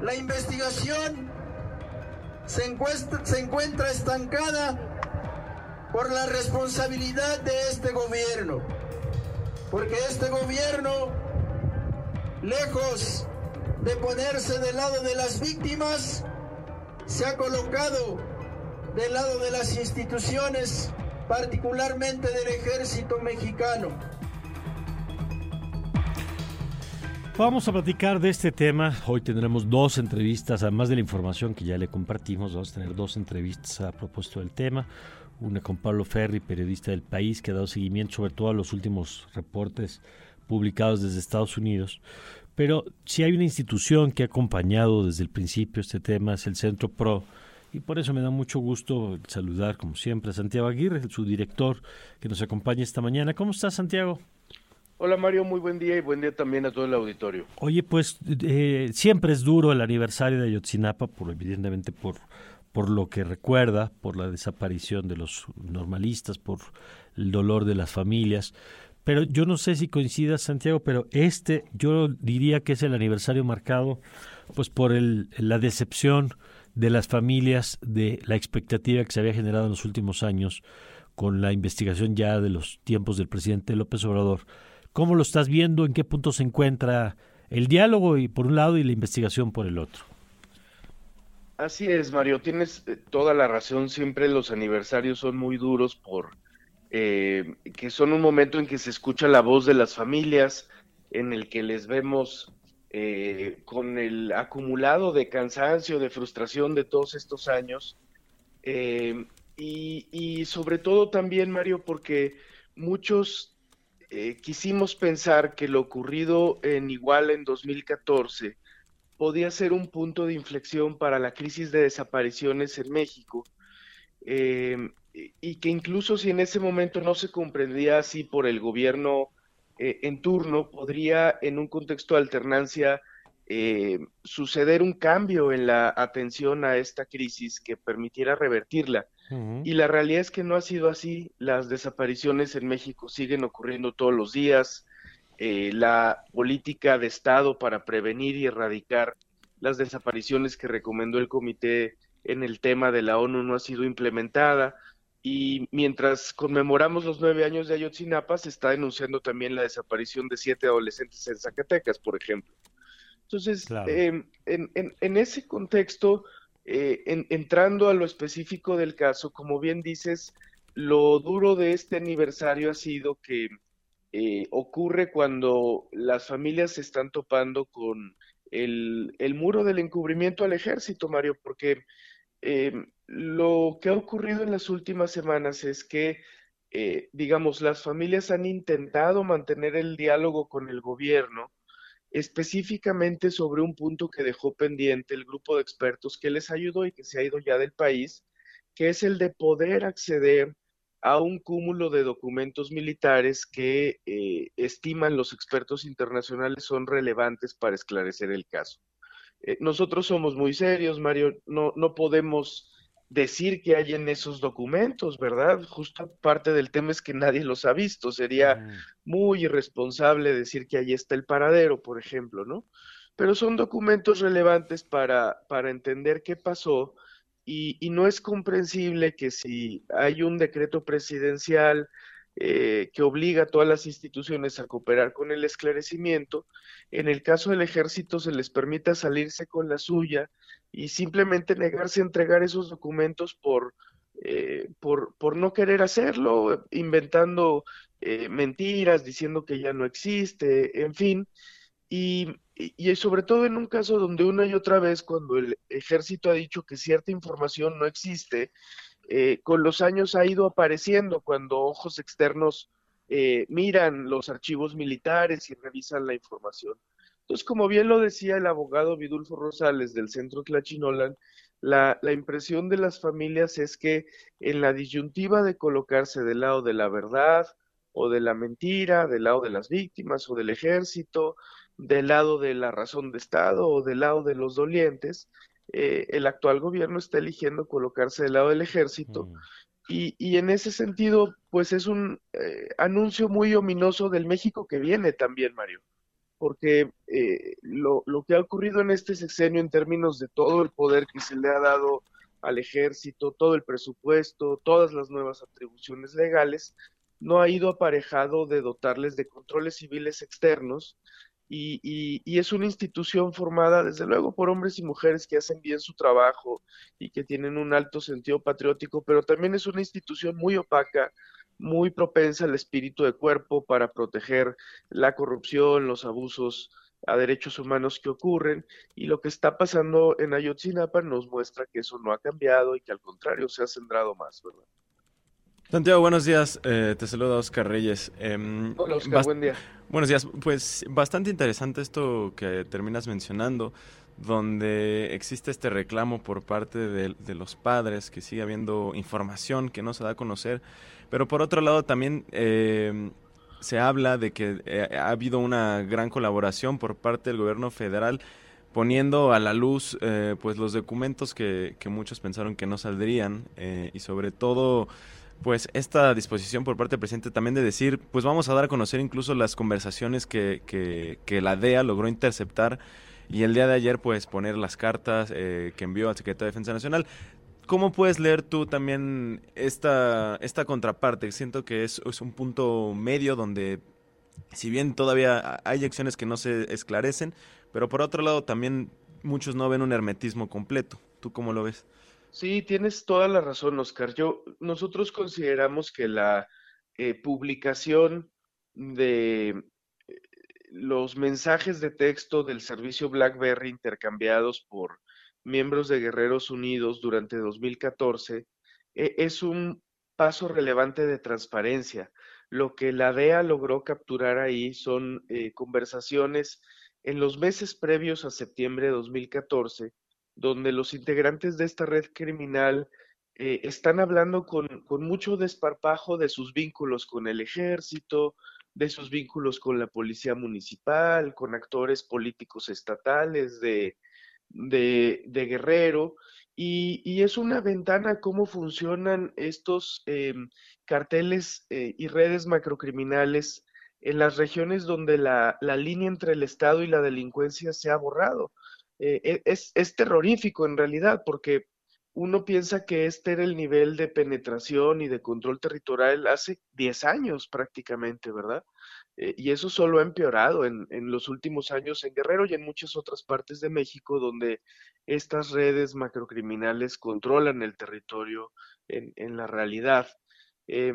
La investigación se encuentra, estancada por la responsabilidad de este gobierno, porque este gobierno, lejos de ponerse del lado de las víctimas, se ha colocado del lado de las instituciones, particularmente del ejército mexicano. Vamos a platicar de este tema. Hoy tendremos dos entrevistas, además de la información que ya le compartimos. Vamos a tener dos entrevistas a propósito del tema. Una con Pablo Ferri, periodista del país, que ha dado seguimiento sobre todo a los últimos reportes publicados desde Estados Unidos. Pero si hay una institución que ha acompañado desde el principio este tema, es el Centro PRO. Y por eso me da mucho gusto saludar, como siempre, a Santiago Aguirre, su director, que nos acompaña esta mañana. ¿Cómo estás, Santiago? Hola Mario, muy buen día y buen día también a todo el auditorio. Oye, pues eh, siempre es duro el aniversario de Ayotzinapa, por, evidentemente por, por lo que recuerda, por la desaparición de los normalistas, por el dolor de las familias. Pero yo no sé si coincidas, Santiago, pero este yo diría que es el aniversario marcado pues por el, la decepción de las familias de la expectativa que se había generado en los últimos años con la investigación ya de los tiempos del presidente López Obrador ¿Cómo lo estás viendo? ¿En qué punto se encuentra el diálogo y por un lado y la investigación por el otro? Así es, Mario, tienes eh, toda la razón. Siempre los aniversarios son muy duros por eh, que son un momento en que se escucha la voz de las familias, en el que les vemos eh, con el acumulado de cansancio, de frustración de todos estos años. y, y sobre todo también, Mario, porque muchos eh, quisimos pensar que lo ocurrido en Iguala en 2014 podía ser un punto de inflexión para la crisis de desapariciones en México. Eh, y que incluso si en ese momento no se comprendía así por el gobierno eh, en turno, podría en un contexto de alternancia eh, suceder un cambio en la atención a esta crisis que permitiera revertirla. Y la realidad es que no ha sido así. Las desapariciones en México siguen ocurriendo todos los días. Eh, la política de Estado para prevenir y erradicar las desapariciones que recomendó el comité en el tema de la ONU no ha sido implementada. Y mientras conmemoramos los nueve años de Ayotzinapa, se está denunciando también la desaparición de siete adolescentes en Zacatecas, por ejemplo. Entonces, em, en, ese contexto, eh, entrando a lo específico del caso, como bien dices, lo duro de este aniversario ha sido que eh, ocurre cuando las familias se están topando con el, muro del encubrimiento al ejército, Mario, porque em, lo que ha ocurrido en las últimas semanas es que, eh, digamos, las familias han intentado mantener el diálogo con el gobierno, específicamente sobre un punto que dejó pendiente el grupo de expertos que les ayudó y que se ha ido ya del país, que es el de poder acceder a un cúmulo de documentos militares que eh, estiman los expertos internacionales son relevantes para esclarecer el caso. Eh, nosotros somos muy serios, Mario, no, no podemos decir que hay en esos documentos, ¿verdad? Justo parte del tema es que nadie los ha visto. Sería muy irresponsable decir que ahí está el paradero, por ejemplo, ¿no? Pero son documentos relevantes para, para entender qué pasó y, y no es comprensible que si hay un decreto presidencial eh, que obliga a todas las instituciones a cooperar con el esclarecimiento, en el caso del ejército se les permita salirse con la suya y simplemente negarse a entregar esos documentos por, eh, por, no querer hacerlo, inventando eh, mentiras, diciendo que ya no existe, en fin. Y, y, sobre todo en un caso donde una y otra vez, cuando el ejército ha dicho que cierta información no existe, eh, con los años ha ido apareciendo cuando ojos externos miran los archivos militares y revisan la información. Entonces, como bien lo decía el abogado Vidulfo Rosales del Centro Tlachinolan, la, la, impresión de las familias es que en la disyuntiva de colocarse del lado de la verdad o de la mentira, del lado de las víctimas o del ejército, del lado de la razón de Estado o del lado de los dolientes, eh, el actual gobierno está eligiendo colocarse del lado del ejército. Mm. Y, y, en ese sentido, pues es un eh, anuncio muy ominoso del México que viene también, Mario porque eh, lo, lo, que ha ocurrido en este sexenio en términos de todo el poder que se le ha dado al ejército, todo el presupuesto, todas las nuevas atribuciones legales, no ha ido aparejado de dotarles de controles civiles externos y, y, y, es una institución formada desde luego por hombres y mujeres que hacen bien su trabajo y que tienen un alto sentido patriótico, pero también es una institución muy opaca, muy propensa al espíritu de cuerpo para proteger la corrupción, los abusos a derechos humanos que ocurren y lo que está pasando en Ayotzinapa nos muestra que eso no ha cambiado y que al contrario se ha centrado más, ¿verdad? Santiago, buenos días. Eh, te saluda Oscar Reyes. Em, Hola, Oscar, buen día. Buenos días. Pues bastante interesante esto que terminas mencionando, donde existe este reclamo por parte de, de los padres, que sigue habiendo información que no se da a conocer pero por otro lado también eh, se habla de que eh, ha habido una gran colaboración por parte del gobierno federal poniendo a la luz eh, pues los documentos que, que, muchos pensaron que no saldrían y sobre todo pues esta disposición por parte del presidente también de decir pues vamos a dar a conocer incluso las conversaciones que, que, que la DEA logró interceptar y el día de ayer pues poner las cartas que envió al secretario de Defensa Nacional. ¿Cómo puedes leer tú también esta, esta contraparte? Siento que es, un punto medio donde, si bien todavía hay acciones que no se esclarecen, pero por otro lado también muchos no ven un hermetismo completo. ¿Tú cómo lo ves? Sí, tienes toda la razón, Oscar. Yo, nosotros consideramos que la eh, publicación de eh, los mensajes de texto del servicio BlackBerry intercambiados por miembros de Guerreros Unidos durante 2014 e, es un paso relevante de transparencia. Lo que la DEA logró capturar ahí son eh, conversaciones en los meses previos a septiembre de 2014, donde los integrantes de esta red criminal eh, están hablando con, con, mucho desparpajo de sus vínculos con el ejército, de sus vínculos con la policía municipal, con actores políticos estatales de, de, Guerrero, y, y, es una ventana cómo funcionan estos eh, carteles eh, y redes macrocriminales en las regiones donde la, la, línea entre el Estado y la delincuencia se ha borrado. Eh, e, es, es, terrorífico en realidad, porque uno piensa que este era el nivel de penetración y de control territorial hace 10 años prácticamente, ¿verdad? Eh, y eso solo ha empeorado en, en, los últimos años en Guerrero y en muchas otras partes de México donde estas redes macrocriminales controlan el territorio en, en la realidad. Eh,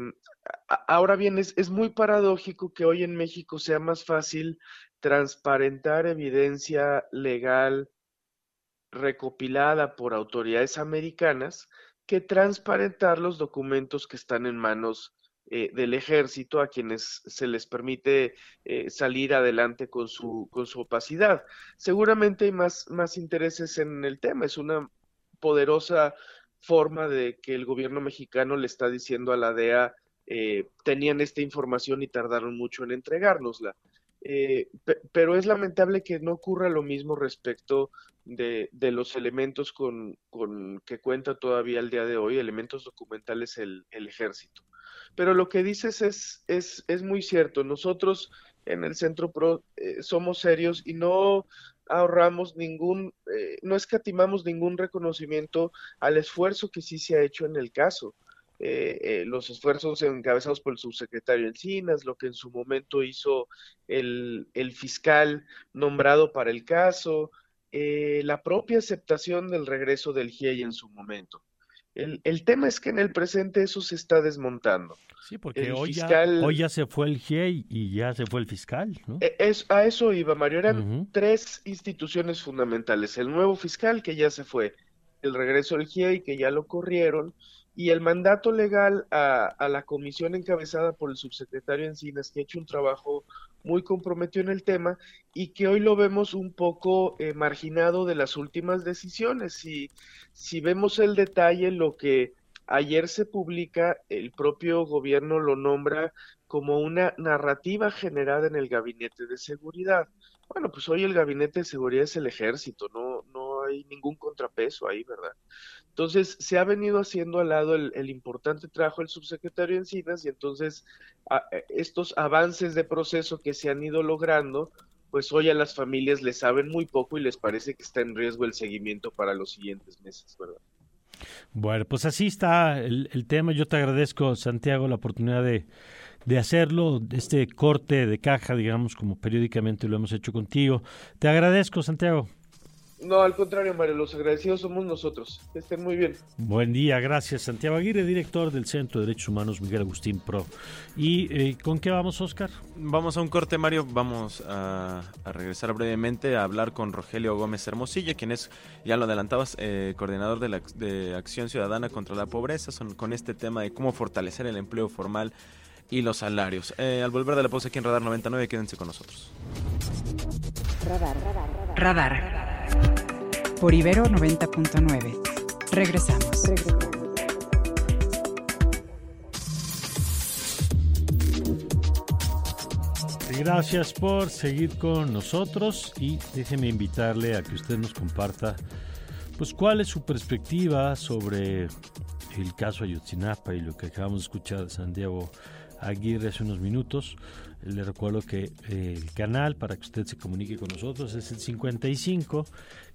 ahora bien, es, es muy paradójico que hoy en México sea más fácil transparentar evidencia legal recopilada por autoridades americanas que transparentar los documentos que están en manos eh, del ejército a quienes se les permite eh, salir adelante con su, con su opacidad. Seguramente hay más, más intereses en el tema, es una poderosa forma de que el gobierno mexicano le está diciendo a la DEA, eh, tenían esta información y tardaron mucho en entregárnosla. Eh, pero es lamentable que no ocurra lo mismo respecto de, de los elementos con, con, que cuenta todavía el día de hoy, elementos documentales el, ejército. Pero lo que dices es, es, es, muy cierto. Nosotros en el Centro PRO eh, somos serios y no ahorramos ningún, eh, no escatimamos ningún reconocimiento al esfuerzo que sí se ha hecho en el caso. Eh, eh, los esfuerzos encabezados por el subsecretario Encinas, lo que en su momento hizo el, el fiscal nombrado para el caso, eh, la propia aceptación del regreso del GIEI en su momento. El, el, tema es que en el presente eso se está desmontando. Sí, porque hoy, fiscal, ya, hoy, ya, se fue el GIEI y ya se fue el fiscal, ¿no? E, es, a eso iba, Mario. Eran uh -huh. tres instituciones fundamentales. El nuevo fiscal, que ya se fue, el regreso del GIEI, que ya lo corrieron, y el mandato legal a, la comisión encabezada por el subsecretario Encinas, que ha hecho un trabajo muy comprometido en el tema y que hoy lo vemos un poco eh, marginado de las últimas decisiones. Si, si vemos el detalle, lo que ayer se publica, el propio gobierno lo nombra como una narrativa generada en el gabinete de seguridad. Bueno, pues hoy el gabinete de seguridad es el ejército, no, no hay ningún contrapeso ahí, ¿verdad? Entonces, se ha venido haciendo al lado el, importante trabajo del subsecretario Encinas y entonces a, estos avances de proceso que se han ido logrando, pues hoy a las familias les saben muy poco y les parece que está en riesgo el seguimiento para los siguientes meses, ¿verdad? Bueno, pues así está el, el tema. Yo te agradezco, Santiago, la oportunidad de, de hacerlo, este corte de caja, digamos, como periódicamente lo hemos hecho contigo. Te agradezco, Santiago. No, al contrario, Mario, los agradecidos somos nosotros. Que estén muy bien. Buen día, gracias. Santiago Aguirre, director del Centro de Derechos Humanos Miguel Agustín Pro. ¿Y eh, con qué vamos, Oscar? Vamos a un corte, Mario. Vamos a, a, regresar brevemente a hablar con Rogelio Gómez Hermosilla, quien es, ya lo adelantabas, eh, coordinador de, la, de Acción Ciudadana contra la Pobreza, son, con este tema de cómo fortalecer el empleo formal y los salarios. Eh, al volver de la pausa aquí en Radar 99, quédense con nosotros. Radar, radar, radar. radar por Ibero 90.9. Regresamos. Gracias por seguir con nosotros y déjeme invitarle a que usted nos comparta pues cuál es su perspectiva sobre el caso Ayotzinapa y lo que acabamos de escuchar de Santiago Aguirre hace unos minutos. Le recuerdo que eh, el canal para que usted se comunique con nosotros es el 55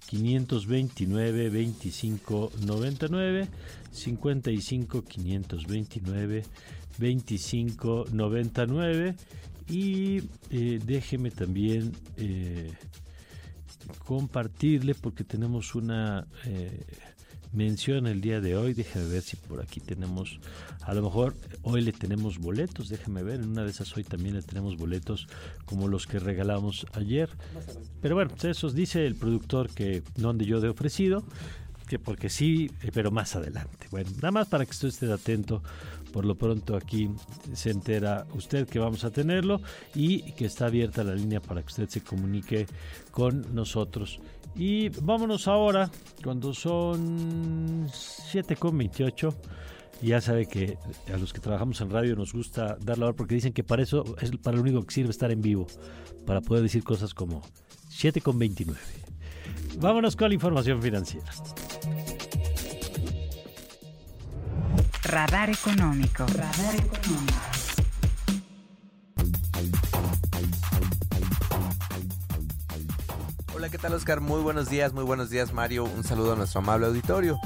529 25 99 55 529 25 99 y eh, déjeme también eh, compartirle porque tenemos una mención el día de hoy. Déjame ver si por aquí tenemos, a lo mejor hoy le tenemos boletos, déjame ver, en una de esas hoy también le tenemos boletos como los que regalamos ayer. Pero bueno, eso dice el productor que no ande yo de ofrecido, que porque sí, pero más adelante. Bueno, nada más para que usted esté atento, por lo pronto aquí se entera usted que vamos a tenerlo y que está abierta la línea para que usted se comunique con nosotros. Y vámonos ahora, cuando son 7.28. Ya sabe que a los que trabajamos en radio nos gusta dar la hora porque dicen que para eso es para lo único que sirve estar en vivo, para poder decir cosas como 7.29. Vámonos con la información financiera. Radar económico. Radar económico. Hola, ¿qué tal Oscar? Muy buenos días, muy buenos días Mario. Un saludo a nuestro amable auditorio.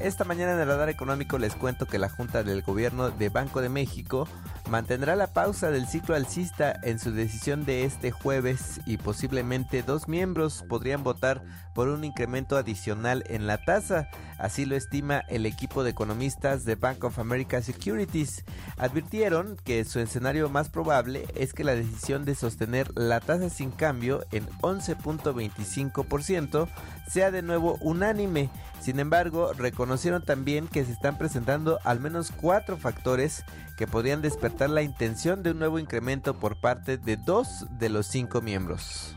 Esta mañana en el radar económico les cuento que la Junta del Gobierno de Banco de México mantendrá la pausa del ciclo alcista en su decisión de este jueves y posiblemente dos miembros podrían votar por un incremento adicional en la tasa. Así lo estima el equipo de economistas de Bank of America Securities. Advirtieron que su escenario más probable es que la decisión de sostener la tasa sin cambio en 11.25% sea de nuevo unánime. Sin embargo, reconocieron también que se están presentando al menos cuatro factores que podrían despertar la intención de un nuevo incremento por parte de dos de los cinco miembros.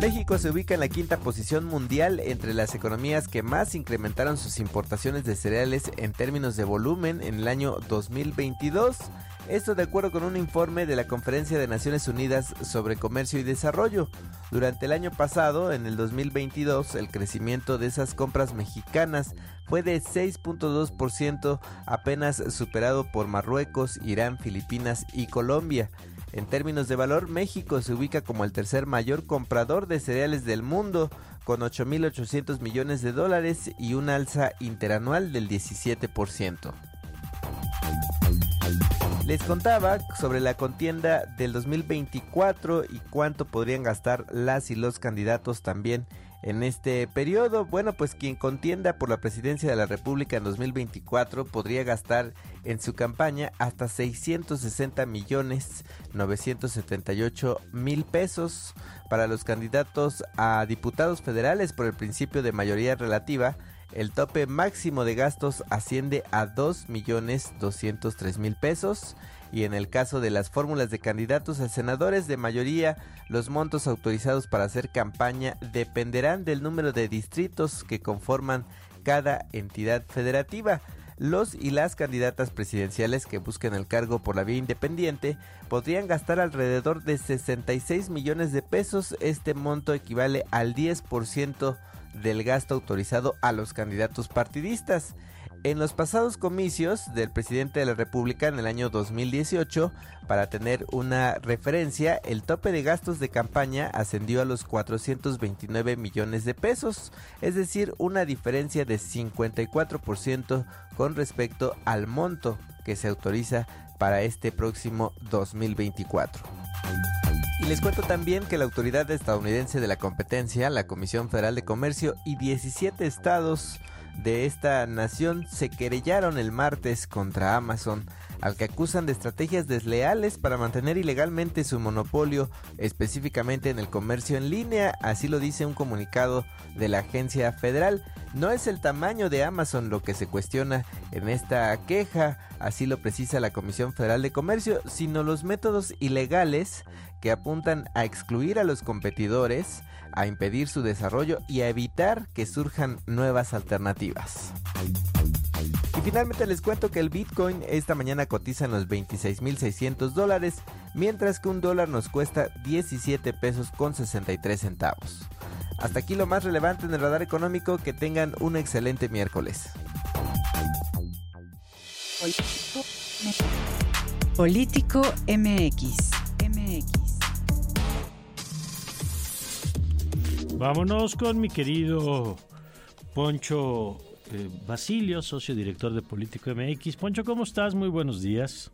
México se ubica en la quinta posición mundial entre las economías que más incrementaron sus importaciones de cereales en términos de volumen en el año 2022. Esto de acuerdo con un informe de la Conferencia de Naciones Unidas sobre Comercio y Desarrollo. Durante el año pasado, en el 2022, el crecimiento de esas compras mexicanas fue de 6.2%, apenas superado por Marruecos, Irán, Filipinas y Colombia. En términos de valor, México se ubica como el tercer mayor comprador de cereales del mundo, con 8.800 millones de dólares y un alza interanual del 17%. Les contaba sobre la contienda del 2024 y cuánto podrían gastar las y los candidatos también en este periodo. Bueno, pues quien contienda por la presidencia de la República en 2024 podría gastar en su campaña hasta 660 millones 978 mil pesos para los candidatos a diputados federales por el principio de mayoría relativa el tope máximo de gastos asciende a 2 millones 203 mil pesos y en el caso de las fórmulas de candidatos a senadores de mayoría, los montos autorizados para hacer campaña dependerán del número de distritos que conforman cada entidad federativa. Los y las candidatas presidenciales que busquen el cargo por la vía independiente podrían gastar alrededor de 66 millones de pesos. Este monto equivale al 10% del gasto autorizado a los candidatos partidistas. En los pasados comicios del presidente de la República en el año 2018, para tener una referencia, el tope de gastos de campaña ascendió a los 429 millones de pesos, es decir, una diferencia de 54% con respecto al monto que se autoriza para este próximo 2024. Y les cuento también que la autoridad estadounidense de la competencia, la Comisión Federal de Comercio y 17 estados de esta nación se querellaron el martes contra Amazon, al que acusan de estrategias desleales para mantener ilegalmente su monopolio, específicamente en el comercio en línea, así lo dice un comunicado de la agencia federal. No es el tamaño de Amazon lo que se cuestiona en esta queja, así lo precisa la Comisión Federal de Comercio, sino los métodos ilegales que apuntan a excluir a los competidores, a impedir su desarrollo y a evitar que surjan nuevas alternativas. Y finalmente les cuento que el Bitcoin esta mañana cotiza en los 26.600 dólares, mientras que un dólar nos cuesta 17 pesos con 63 centavos. Hasta aquí lo más relevante en el radar económico, que tengan un excelente miércoles. Político MX. MX. Vámonos con mi querido Poncho eh, Basilio, socio director de Político MX. Poncho, ¿cómo estás? Muy buenos días.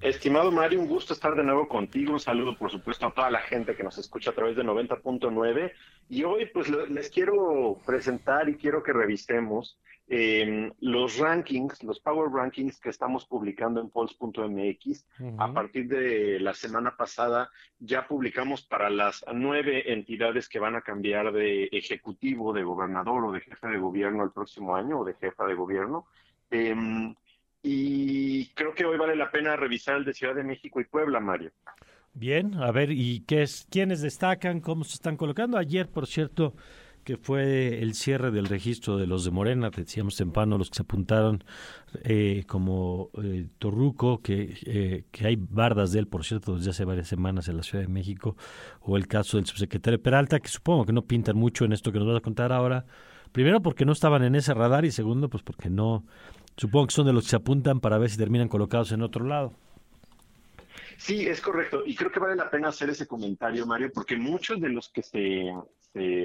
Estimado Mario, un gusto estar de nuevo contigo. Un saludo, por supuesto, a toda la gente que nos escucha a través de 90.9. Y hoy, pues, les quiero presentar y quiero que revisemos eh, los rankings, los Power Rankings que estamos publicando en Pulse.mx. A partir de la semana pasada ya publicamos para las nueve entidades que van a cambiar de ejecutivo, de gobernador o de jefe de gobierno el próximo año o de jefa de gobierno. Em, y creo que hoy vale la pena revisar el de Ciudad de México y Puebla, Mario. Bien, a ver, ¿y qué es, quiénes destacan? ¿Cómo se están colocando? Ayer, por cierto, que fue el cierre del registro de los de Morena, decíamos temprano, los que se apuntaron eh, como eh, Torruco, que, eh, que hay bardas de él, por cierto, desde hace varias semanas en la Ciudad de México, o el caso del subsecretario Peralta, que supongo que no pintan mucho en esto que nos vas a contar ahora. Primero porque no estaban en ese radar y segundo pues porque no, supongo que son de los que se apuntan para ver si terminan colocados en otro lado. Sí, es correcto. Y creo que vale la pena hacer ese comentario, Mario, porque muchos de los que se,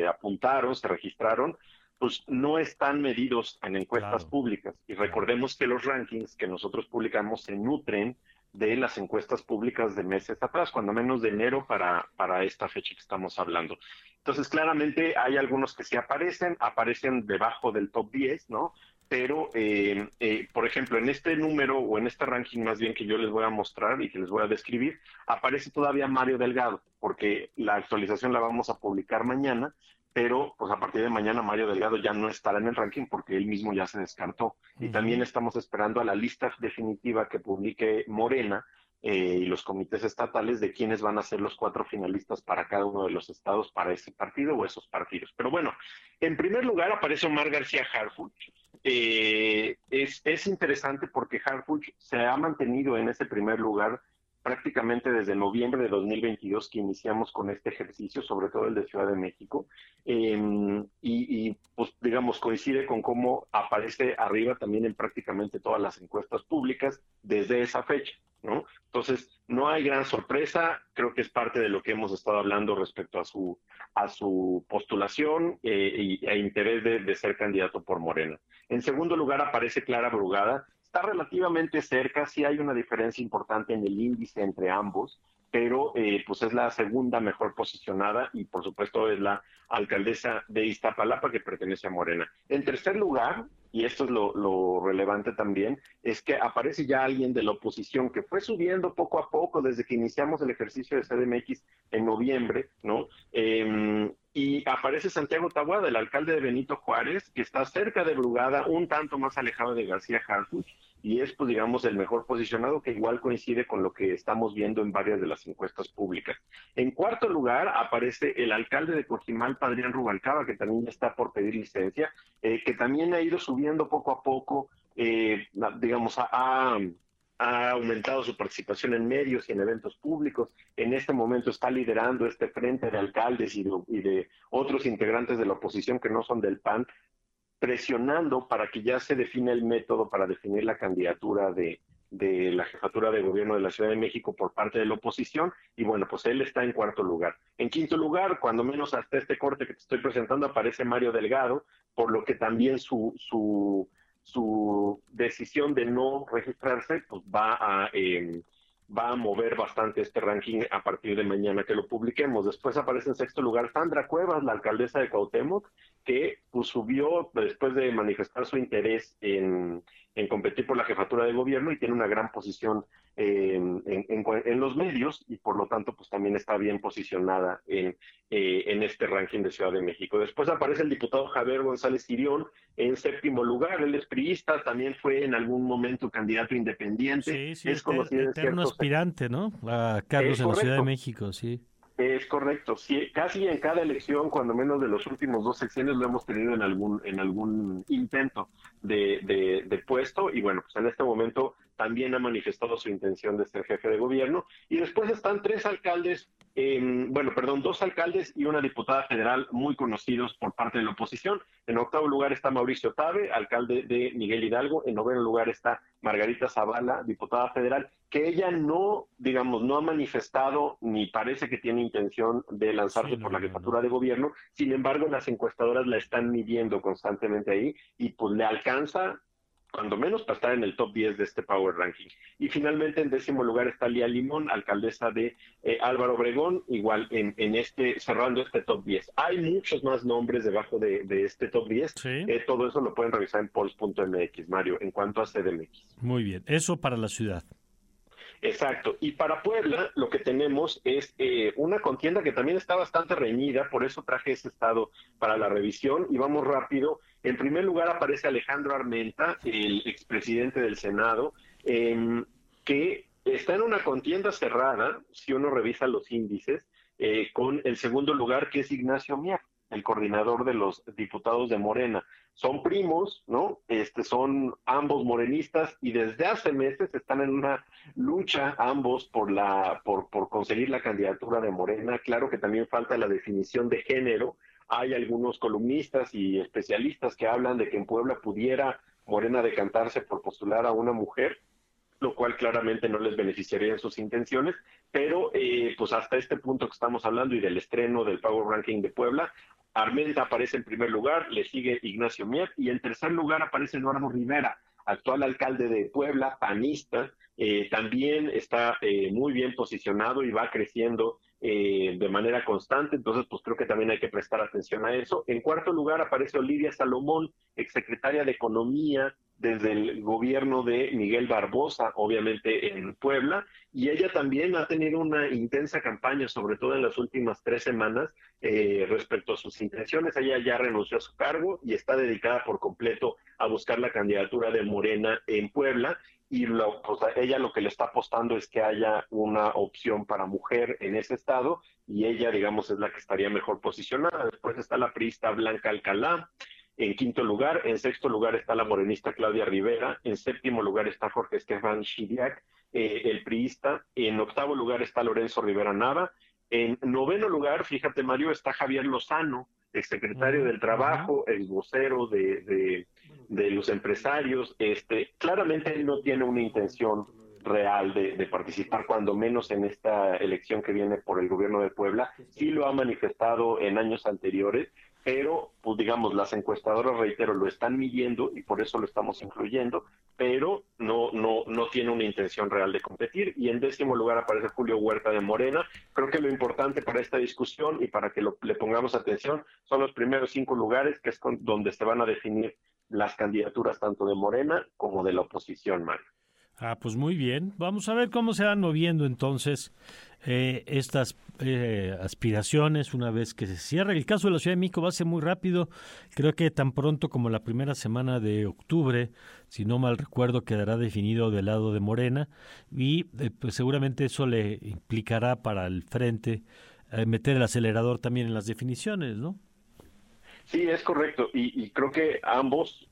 apuntaron, se registraron, pues no están medidos en encuestas públicas. Y recordemos que los rankings que nosotros publicamos se nutren de las encuestas públicas de meses atrás, cuando menos de enero para, para esta fecha que estamos hablando. Entonces, claramente hay algunos que sí aparecen, aparecen debajo del top 10, ¿no? Pero, eh, eh, por ejemplo, en este número o en este ranking más bien que yo les voy a mostrar y que les voy a describir, aparece todavía Mario Delgado, porque la actualización la vamos a publicar mañana, pero pues a partir de mañana Mario Delgado ya no estará en el ranking porque él mismo ya se descartó. Y también estamos esperando a la lista definitiva que publique Morena eh, y los comités estatales de quiénes van a ser los cuatro finalistas para cada uno de los estados para ese partido o esos partidos. Pero bueno, en primer lugar aparece Omar García Harfuch, eh, es, es, interesante porque Harfuch se ha mantenido en ese primer lugar prácticamente desde noviembre de 2022 que iniciamos con este ejercicio, sobre todo el de Ciudad de México, em, y, pues digamos coincide con cómo aparece arriba también en prácticamente todas las encuestas públicas desde esa fecha. ¿no? Entonces, no hay gran sorpresa, creo que es parte de lo que hemos estado hablando respecto a su, a su postulación eh, e interés de, ser candidato por Morena. En segundo lugar aparece Clara Brugada, está relativamente cerca, sí hay una diferencia importante en el índice entre ambos, pero eh, pues es la segunda mejor posicionada y por supuesto es la alcaldesa de Iztapalapa que pertenece a Morena. En tercer lugar, y esto es lo, relevante también, es que aparece ya alguien de la oposición que fue subiendo poco a poco desde que iniciamos el ejercicio de CDMX en noviembre, ¿no? Em, y aparece Santiago Tabuada, el alcalde de Benito Juárez, que está cerca de Brugada, un tanto más alejado de García Harfuch, y es, pues, digamos, el mejor posicionado, que igual coincide con lo que estamos viendo en varias de las encuestas públicas. En cuarto lugar aparece el alcalde de Cojimalpa, Adrián Rubalcaba, que también está por pedir licencia, eh, que también ha ido subiendo poco a poco, eh, digamos, ha, aumentado su participación en medios y en eventos públicos. En este momento está liderando este frente de alcaldes y de otros integrantes de la oposición que no son del PAN presionando para que ya se define el método para definir la candidatura de, de la jefatura de gobierno de la Ciudad de México por parte de la oposición y bueno, pues él está en cuarto lugar. En quinto lugar, cuando menos hasta este corte que te estoy presentando, aparece Mario Delgado, por lo que también su, su, su decisión de no registrarse pues va a... Eh, va a mover bastante este ranking a partir de mañana que lo publiquemos. Después aparece en sexto lugar Sandra Cuevas, la alcaldesa de Cuauhtémoc, que pues, subió después de manifestar su interés en, en competir por la jefatura de gobierno y tiene una gran posición eh, en, los medios y por lo tanto pues también está bien posicionada en, eh, en este ranking de Ciudad de México. Después aparece el diputado Javier González Sirión en séptimo lugar, él es priista, también fue en algún momento candidato independiente. Sí, sí, es conocido eterno aspirante, ¿no? A Carlos en la Ciudad de México, sí. Es correcto, sí, casi en cada elección, cuando menos de los últimos dos secciones, lo hemos tenido en algún en algún intento de, de, de, puesto y bueno, pues en este momento también ha manifestado su intención de ser jefe de gobierno y después están tres alcaldes bueno, perdón, dos alcaldes y una diputada federal muy conocidos por parte de la oposición. En octavo lugar está Mauricio Tabe, alcalde de Miguel Hidalgo. En noveno lugar está Margarita Zavala, diputada federal, que ella no, digamos, no ha manifestado ni parece que tiene intención de lanzarse por la jefatura de gobierno. Sin embargo, las encuestadoras la están midiendo constantemente ahí y pues le alcanza cuando menos para estar en el top 10 de este Power Ranking. Y finalmente en décimo lugar está Lía Limón, alcaldesa de eh, Álvaro Obregón, igual en, en, este, cerrando este top 10. Hay muchos más nombres debajo de, este top 10. Eh, todo eso lo pueden revisar en polls.mx, Mario, en cuanto a CDMX. Muy bien, eso para la ciudad. Exacto. Y para Puebla lo que tenemos es eh, una contienda que también está bastante reñida, por eso traje ese estado para la revisión y vamos rápido. En primer lugar aparece Alejandro Armenta, el expresidente del Senado, que está en una contienda cerrada, si uno revisa los índices, eh, con el segundo lugar que es Ignacio Mier, el coordinador de los diputados de Morena. Son primos, ¿no? Este, son ambos morenistas y desde hace meses están en una lucha ambos por, la, por, por conseguir la candidatura de Morena. Claro que también falta la definición de género. Hay algunos columnistas y especialistas que hablan de que en Puebla pudiera Morena decantarse por postular a una mujer lo cual claramente no les beneficiaría en sus intenciones, pero eh, pues hasta este punto que estamos hablando y del estreno del Power Ranking de Puebla, Armenta aparece en primer lugar, le sigue Ignacio Mier y en tercer lugar aparece Eduardo Rivera, actual alcalde de Puebla, panista, eh, también está eh, muy bien posicionado y va creciendo de manera constante, entonces pues creo que también hay que prestar atención a eso. En cuarto lugar aparece Olivia Salomón, exsecretaria de Economía desde el gobierno de Miguel Barbosa, obviamente en Puebla, y ella también ha tenido una intensa campaña, sobre todo en las últimas tres semanas, eh, respecto a sus intenciones. Ella ya renunció a su cargo y está dedicada por completo a buscar la candidatura de Morena en Puebla. Y lo, pues, ella lo que le está apostando es que haya una opción para mujer en ese estado y ella, digamos, es la que estaría mejor posicionada. Después está la priista Blanca Alcalá, en quinto lugar, en sexto lugar está la morenista Claudia Rivera, en séptimo lugar está Jorge Estefan Chiriac, eh, el priista, en octavo lugar está Lorenzo Rivera Nava, en noveno lugar, fíjate Mario, está Javier Lozano, exsecretario del Trabajo, ex vocero de, de, los empresarios. Este, claramente él no tiene una intención real de, de, participar, cuando menos en esta elección que viene por el gobierno de Puebla. Sí lo ha manifestado en años anteriores, pero pues digamos las encuestadoras reitero lo están midiendo y por eso lo estamos incluyendo pero no no no tiene una intención real de competir. Y en décimo lugar aparece Julio Huerta de Morena. Creo que lo importante para esta discusión y para que le pongamos atención son los primeros cinco lugares que es donde se van a definir las candidaturas tanto de Morena como de la oposición Mario. Ah, pues muy bien. Vamos a ver cómo se van moviendo entonces eh, estas eh, aspiraciones una vez que se cierre. El caso de la Ciudad de México va a ser muy rápido. Creo que tan pronto como la primera semana de octubre, si no mal recuerdo, quedará definido del lado de Morena y eh, pues seguramente eso le implicará para el frente meter el acelerador también en las definiciones, ¿no? Sí, es correcto. Y, creo que ambos,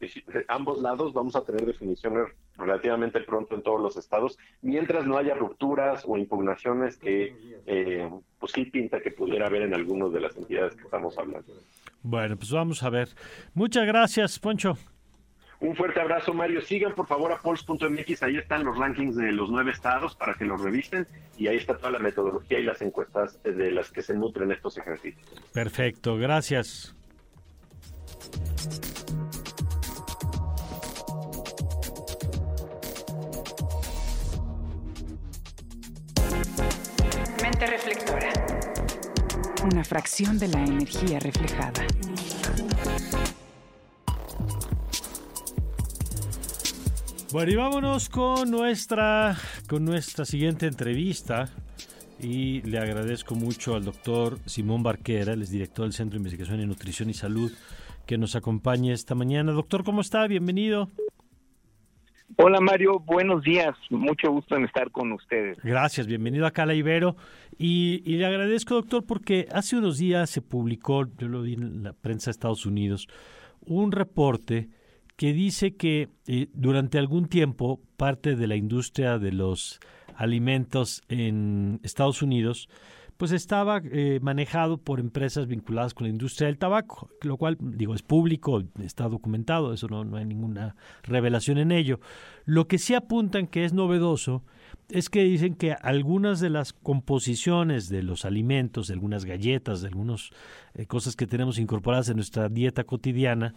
ambos lados vamos a tener definiciones relativamente pronto en todos los estados, mientras no haya rupturas o impugnaciones que eh, pues sí pinta que pudiera haber en algunas de las entidades que estamos hablando. Bueno, pues vamos a ver. Muchas gracias, Poncho. Un fuerte abrazo, Mario. Sigan por favor a Pulse.mx, ahí están los rankings de los nueve estados para que los revisten y ahí está toda la metodología y las encuestas de las que se nutren estos ejercicios. Perfecto, gracias. Mente reflectora. Una fracción de la energía reflejada. Bueno, y vámonos con nuestra, con nuestra siguiente entrevista. Y le agradezco mucho al doctor Simón Barquera, el director del Centro de Investigación en Nutrición y Salud que nos acompañe esta mañana. Doctor, ¿cómo está? Bienvenido. Hola Mario, buenos días, mucho gusto en estar con ustedes. Gracias, bienvenido a Cala Ibero. Y, le agradezco, doctor, porque hace unos días se publicó, yo lo vi en la prensa de Estados Unidos, un reporte que dice que eh, durante algún tiempo parte de la industria de los alimentos en Estados Unidos pues estaba eh, manejado por empresas vinculadas con la industria del tabaco, lo cual, digo, es público, está documentado, eso no, no hay ninguna revelación en ello. Lo que sí apuntan que es novedoso es que dicen que algunas de las composiciones de los alimentos, de algunas galletas, de algunas eh, cosas que tenemos incorporadas en nuestra dieta cotidiana,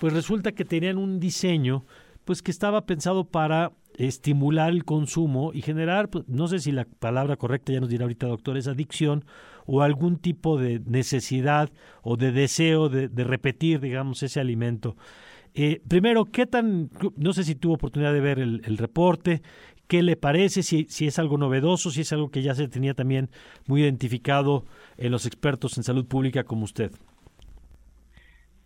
pues resulta que tenían un diseño pues que estaba pensado para estimular el consumo y generar, pues, no sé si la palabra correcta ya nos dirá ahorita doctor, es adicción o algún tipo de necesidad o de deseo de, repetir, digamos, ese alimento. Eh, primero, ¿qué tan, no sé si tuvo oportunidad de ver el, reporte, ¿Qué le parece? Si, si es algo novedoso, si es algo que ya se tenía también muy identificado en los expertos en salud pública como usted.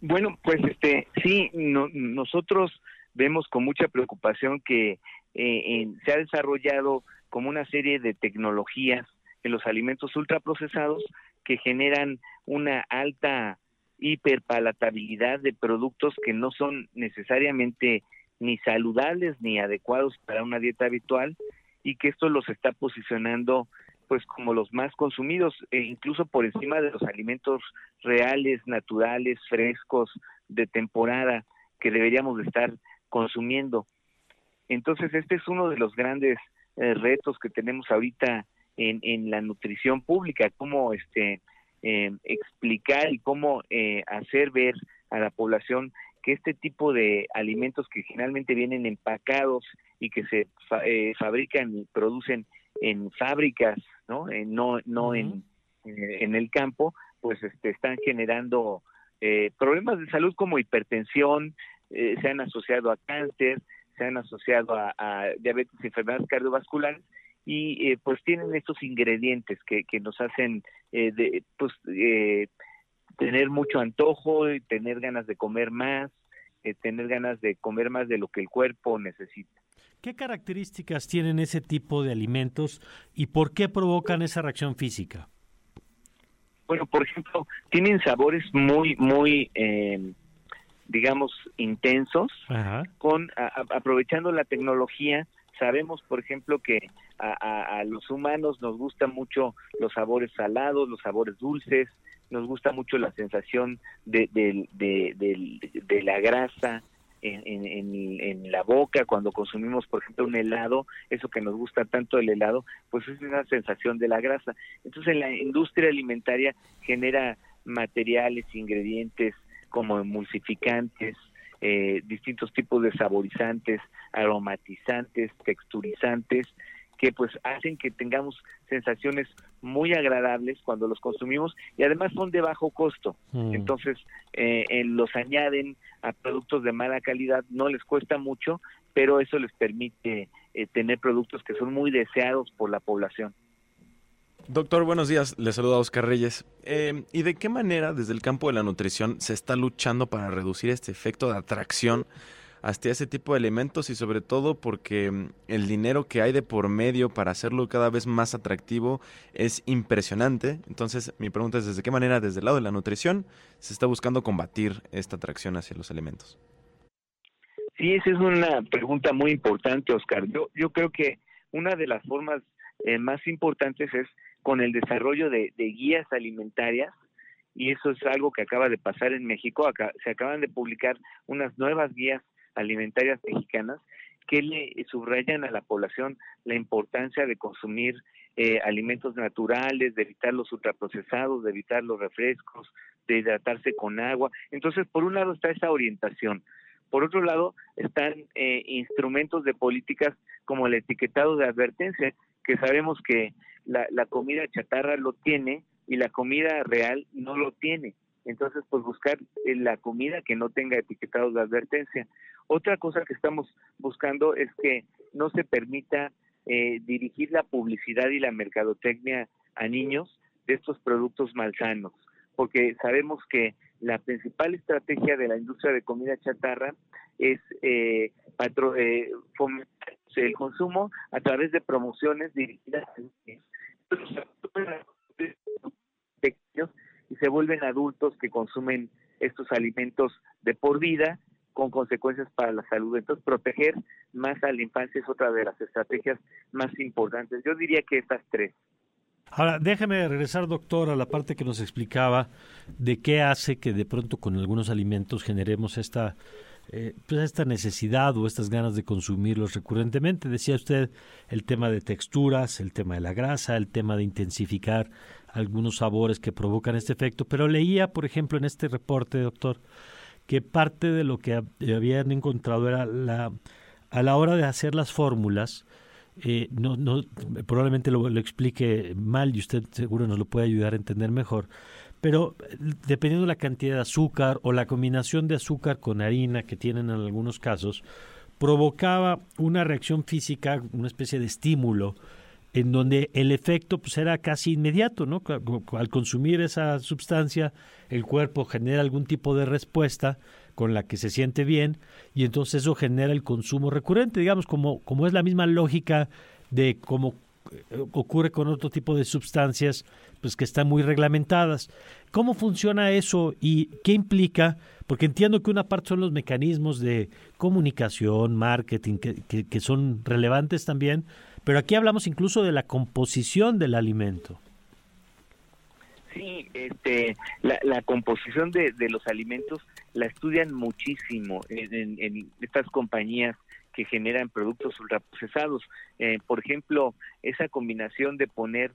Bueno, pues este sí, nosotros vemos con mucha preocupación que eh, se ha desarrollado como una serie de tecnologías en los alimentos ultraprocesados que generan una alta hiperpalatabilidad de productos que no son necesariamente ni saludables ni adecuados para una dieta habitual y que esto los está posicionando pues como los más consumidos e incluso por encima de los alimentos reales, naturales, frescos, de temporada que deberíamos de estar consumiendo. Entonces este es uno de los grandes eh, retos que tenemos ahorita en, en la nutrición pública, cómo este eh, explicar y cómo eh, hacer ver a la población que este tipo de alimentos que generalmente vienen empacados y que se eh, fabrican y producen en fábricas, ¿no? no no en, en el campo, pues este, están generando problemas de salud como hipertensión, se han asociado a cáncer, se han asociado a, a diabetes y enfermedades cardiovasculares y eh, pues tienen estos ingredientes que, que nos hacen eh, de, pues eh, tener mucho antojo, tener ganas de comer más, tener ganas de comer más de lo que el cuerpo necesita. ¿Qué características tienen ese tipo de alimentos y por qué provocan esa reacción física? Bueno, por ejemplo, tienen sabores muy, muy, digamos, intensos, con aprovechando la tecnología. Sabemos, por ejemplo, que a, los humanos nos gustan mucho los sabores salados, los sabores dulces, nos gusta mucho la sensación de, de, la grasa en, en, la boca. Cuando consumimos, por ejemplo, un helado, eso que nos gusta tanto el helado, pues es una sensación de la grasa. Entonces, la industria alimentaria genera materiales, ingredientes como emulsificantes, eh, distintos tipos de saborizantes, aromatizantes, texturizantes, que pues hacen que tengamos sensaciones muy agradables cuando los consumimos y además son de bajo costo. Mm. Entonces, eh, los añaden a productos de mala calidad, no les cuesta mucho, pero eso les permite eh, tener productos que son muy deseados por la población. Doctor, buenos días. Le saluda Oscar Reyes. Eh, ¿Y de qué manera desde el campo de la nutrición se está luchando para reducir este efecto de atracción hacia ese tipo de alimentos y sobre todo porque mm, el dinero que hay de por medio para hacerlo cada vez más atractivo es impresionante? Entonces mi pregunta es, ¿desde qué manera desde el lado de la nutrición se está buscando combatir esta atracción hacia los alimentos? Sí, esa es una pregunta muy importante, Oscar. Yo, yo creo que una de las formas eh, más importantes es con el desarrollo de, guías alimentarias y eso es algo que acaba de pasar en México. Acá, se acaban de publicar unas nuevas guías alimentarias mexicanas que le subrayan a la población la importancia de consumir eh, alimentos naturales, de evitar los ultraprocesados, de evitar los refrescos, de hidratarse con agua. Entonces, por un lado está esa orientación. Por otro lado, están eh, instrumentos de políticas como el etiquetado de advertencia, que sabemos que la, la comida chatarra lo tiene y la comida real no lo tiene. Entonces, pues buscar eh, la comida que no tenga etiquetados de advertencia. Otra cosa que estamos buscando es que no se permita eh, dirigir la publicidad y la mercadotecnia a niños de estos productos malsanos, porque sabemos que la principal estrategia de la industria de comida chatarra es eh, eh fomentar el consumo a través de promociones dirigidas a niños y se vuelven adultos que consumen estos alimentos de por vida con consecuencias para la salud. Entonces, proteger más a la infancia es otra de las estrategias más importantes. Yo diría que estas tres. Ahora, déjeme regresar, doctor, a la parte que nos explicaba de qué hace que de pronto con algunos alimentos generemos esta eh, pues esta necesidad o estas ganas de consumirlos recurrentemente. Decía usted el tema de texturas, el tema de la grasa, el tema de intensificar algunos sabores que provocan este efecto, pero leía, por ejemplo, en este reporte, doctor, que parte de lo que habían encontrado era la a la hora de hacer las fórmulas, eh, no, no, probablemente lo, lo, explique mal y usted seguro nos lo puede ayudar a entender mejor, pero dependiendo de la cantidad de azúcar o la combinación de azúcar con harina que tienen en algunos casos, provocaba una reacción física, una especie de estímulo, en donde el efecto pues era casi inmediato, ¿no? Al consumir esa sustancia, el cuerpo genera algún tipo de respuesta con la que se siente bien y entonces eso genera el consumo recurrente, digamos, como, como es la misma lógica de cómo eh, ocurre con otro tipo de sustancias pues que están muy reglamentadas. ¿Cómo funciona eso y qué implica? Porque entiendo que una parte son los mecanismos de comunicación, marketing, que, que son relevantes también, pero aquí hablamos incluso de la composición del alimento. Sí, este, la, composición de, los alimentos la estudian muchísimo en, estas compañías que generan productos ultraprocesados. Eh, por ejemplo, esa combinación de poner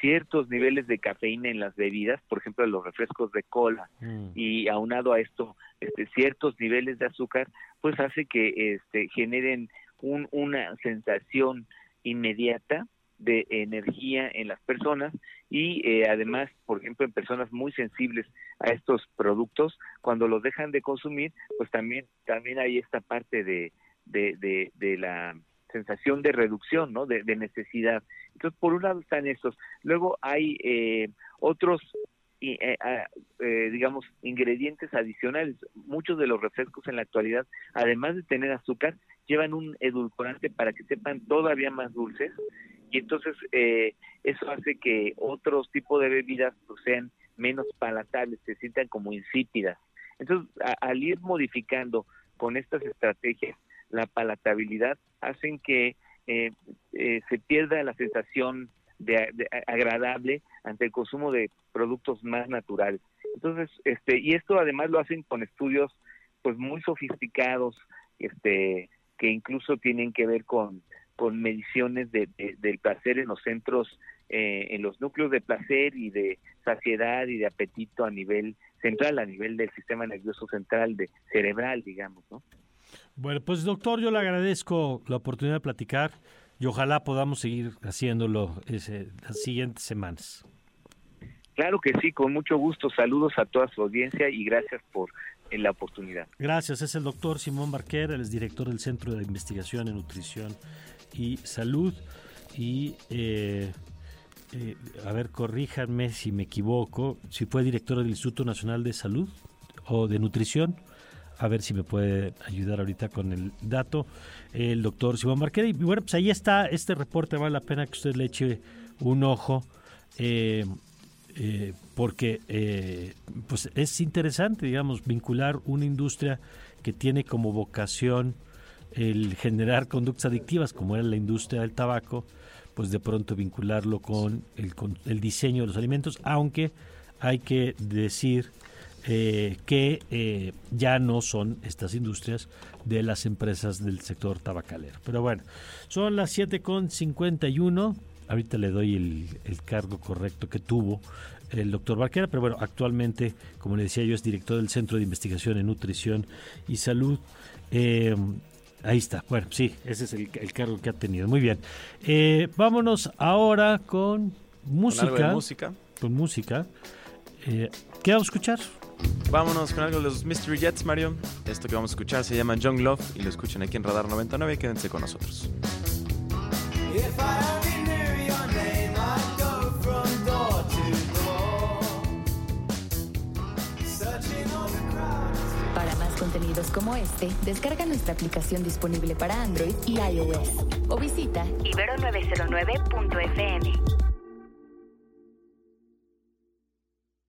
ciertos niveles de cafeína en las bebidas, por ejemplo, los refrescos de cola, mm. y aunado a esto, este, ciertos niveles de azúcar, pues hace que este, generen una sensación inmediata de energía en las personas y eh, además, por ejemplo, en personas muy sensibles a estos productos, cuando los dejan de consumir, pues también también hay esta parte de, de, de, la sensación de reducción, ¿no? De, necesidad. Entonces, por un lado están estos. Luego hay eh, otros eh, eh, digamos, ingredientes adicionales. Muchos de los refrescos en la actualidad, además de tener azúcar, llevan un edulcorante para que sepan todavía más dulces y entonces eh, eso hace que otros tipos de bebidas pues, sean menos palatables, se sientan como insípidas. Entonces, al ir modificando con estas estrategias la palatabilidad, hacen que eh, eh, se pierda la sensación de, agradable ante el consumo de productos más naturales. Entonces, este, y esto además lo hacen con estudios pues muy sofisticados, este, que incluso tienen que ver con con mediciones de, del placer en los centros, eh, en los núcleos de placer y de saciedad y de apetito a nivel central, a nivel del sistema nervioso central, de cerebral, digamos, ¿no? Bueno, pues doctor, yo le agradezco la oportunidad de platicar y ojalá podamos seguir haciéndolo ese, las siguientes semanas. Claro que sí, con mucho gusto. Saludos a toda su audiencia y gracias por eh, la oportunidad. Gracias, es el doctor Simón Barquer, el es director del Centro de Investigación en Nutrición y Salud. Y, eh, eh, a ver, corríjanme si me equivoco, si fue director del Instituto Nacional de Salud o de Nutrición. A ver si me puede ayudar ahorita con el dato. El doctor Simón Marquera. Y bueno, pues ahí está este reporte. Vale la pena que usted le eche un ojo. Eh, porque pues es interesante, digamos, vincular una industria que tiene como vocación el generar conductas adictivas, como era la industria del tabaco, pues de pronto vincularlo con el, el diseño de los alimentos, aunque hay que decir eh, que eh, ya no son estas industrias de las empresas del sector tabacalero. Pero bueno, son las 7.51. Ahorita le doy el, el, cargo correcto que tuvo el doctor Barquera, pero bueno, actualmente, como le decía yo, es director del Centro de Investigación en Nutrición y Salud. Eh, Ahí está. Bueno, sí, ese es el, cargo que ha tenido. Muy bien. Eh, vámonos ahora con música. Con música. Con música. Eh, ¿Qué vamos a escuchar? Vámonos con algo de los Mystery Jets, Mario. Esto que vamos a escuchar se llama Young Love y lo escuchan aquí en Radar 99. Quédense con nosotros. contenidos como este, descarga nuestra aplicación disponible para Android y iOS o visita ibero909.fm.